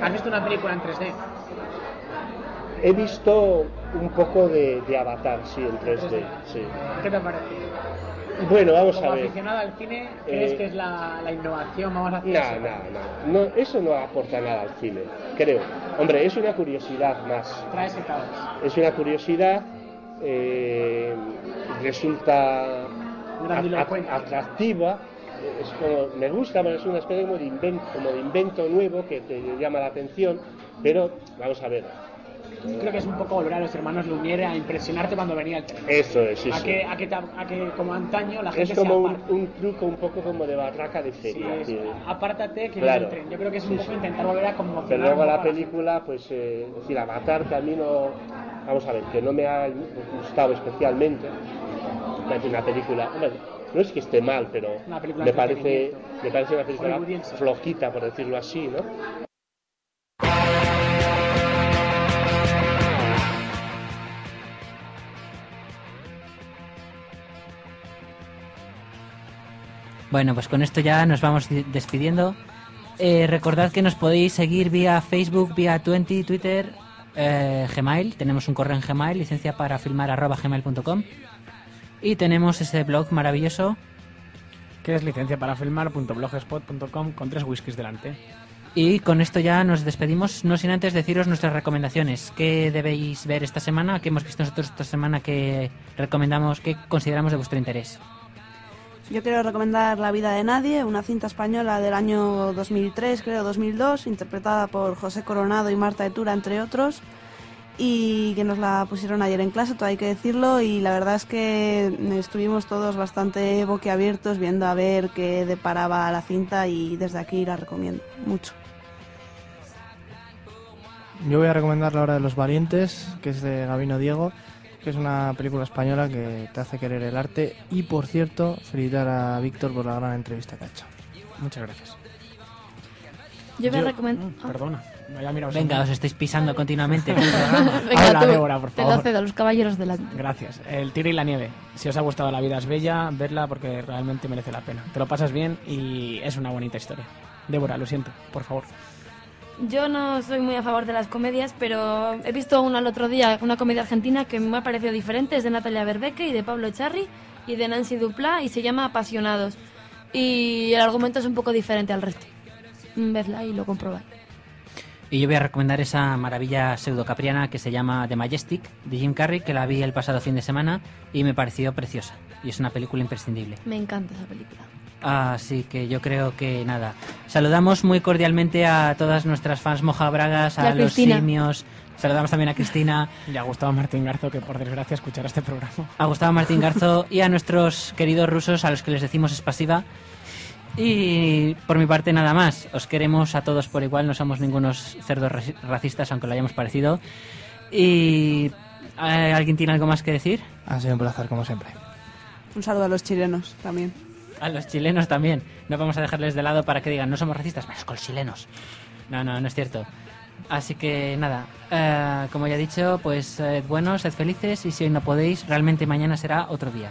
S4: ¿Has visto una película en 3D?
S11: He visto un poco de, de Avatar, sí, en 3D, sí.
S4: ¿Qué te parece?
S11: Bueno, vamos
S4: Como
S11: a ver.
S4: aficionado al cine, ¿crees
S11: Eh,
S4: que es la, la innovación? Vamos a hacer
S11: No,
S4: eso?
S11: no, no, no. Eso no aporta nada al cine, creo. Hombre, es una curiosidad más.
S4: Trae ese caos.
S11: Es una curiosidad, eh, resulta atractiva. Es como, me gusta, pero es una especie como de, invento, como de invento nuevo que te llama la atención, pero vamos a ver.
S4: Creo que es un poco volver a los hermanos Lumiere a impresionarte cuando venía el tren.
S11: Eso es, sí,
S4: a,
S11: sí.
S4: que, a, que, te- a que como antaño la gente
S11: Es como
S4: se
S11: un, un truco un poco como de barraca de feria.
S4: Sí, es- apártate que
S11: Claro.
S4: viene el tren. Yo creo que es un poco intentar volver a conmocionar.
S11: Pero luego la película, pues, eh, es decir, Avatar que a mí no, vamos a ver, que no me ha gustado especialmente. Me parece una película, no es que esté mal, pero me parece, me parece una película flojita, por decirlo así, ¿no?
S1: Bueno, pues con esto ya nos vamos di- despidiendo. Eh, recordad que nos podéis seguir vía Facebook, vía Twenty, Twitter, eh, Gmail. Tenemos un correo en Gmail, licencia para filmar arroba gmail.com. Y tenemos ese blog maravilloso.
S4: Que es licencia para filmar.blogspot.com con tres whiskies delante.
S1: Y con esto ya nos despedimos, no sin antes deciros nuestras recomendaciones. ¿Qué debéis ver esta semana? ¿Qué hemos visto nosotros esta semana que recomendamos, que consideramos de vuestro interés?
S7: Yo quiero recomendar La vida de nadie, una cinta española del año 2003, creo 2002, interpretada por José Coronado y Marta Etura, entre otros, y que nos la pusieron ayer en clase, todo hay que decirlo, y la verdad es que estuvimos todos bastante boquiabiertos viendo a ver qué deparaba la cinta y desde aquí la recomiendo mucho.
S2: Yo voy a recomendar La Hora de los Valientes, que es de Gabino Diego, que es una película española que te hace querer el arte. Y por cierto, felicitar a Víctor por la gran entrevista que ha hecho.
S4: Muchas gracias.
S3: Yo
S4: Yo-
S3: recomendar.
S4: mm, Perdona. Mira, os-
S1: Venga, os estáis pisando continuamente. (laughs)
S3: Venga,
S4: Habla,
S3: tú,
S4: Débora, por
S3: te lo
S4: favor.
S3: cedo, los caballeros delante.
S4: Gracias. El Tigre y la Nieve. Si os ha gustado La vida es bella, verla porque realmente merece la pena. Te lo pasas bien y es una bonita historia. Débora, lo siento, por favor.
S3: Yo no soy muy a favor de las comedias, pero he visto una el otro día, una comedia argentina que me ha parecido diferente. Es de Natalia Berbeque y de Pablo Echarri y de Nancy Duplá y se llama Apasionados. Y el argumento es un poco diferente al resto. Mm, Vedla y lo comprobáis.
S1: Y yo voy a recomendar esa maravilla pseudocapriana que se llama The Majestic de Jim Carrey, que la vi el pasado fin de semana y me pareció preciosa. Y es una película imprescindible.
S3: Me encanta esa película.
S1: Así que yo creo que nada. Saludamos muy cordialmente a todas nuestras fans mojabragas, a
S3: a
S1: los
S3: Cristina.
S1: simios. Saludamos también a Cristina, (laughs)
S4: Y a Gustavo Martín Garzo, que por desgracia escuchará este programa.
S1: a Gustavo Martín Garzo y a nuestros queridos rusos a los que les decimos espasiva. Y por mi parte nada más. Os queremos a todos por igual, no somos ningunos cerdos raci- racistas, aunque lo hayamos parecido. Y ¿eh, ¿alguien tiene algo más que decir?
S2: Ha sido un placer, como siempre.
S7: Un saludo a los chilenos también.
S1: A los chilenos también. No vamos a dejarles de lado para que digan, no somos racistas, menos con los chilenos. No, no, no es cierto. Así que nada, eh, como ya he dicho, pues sed buenos, sed felices y si hoy no podéis, realmente mañana será otro día.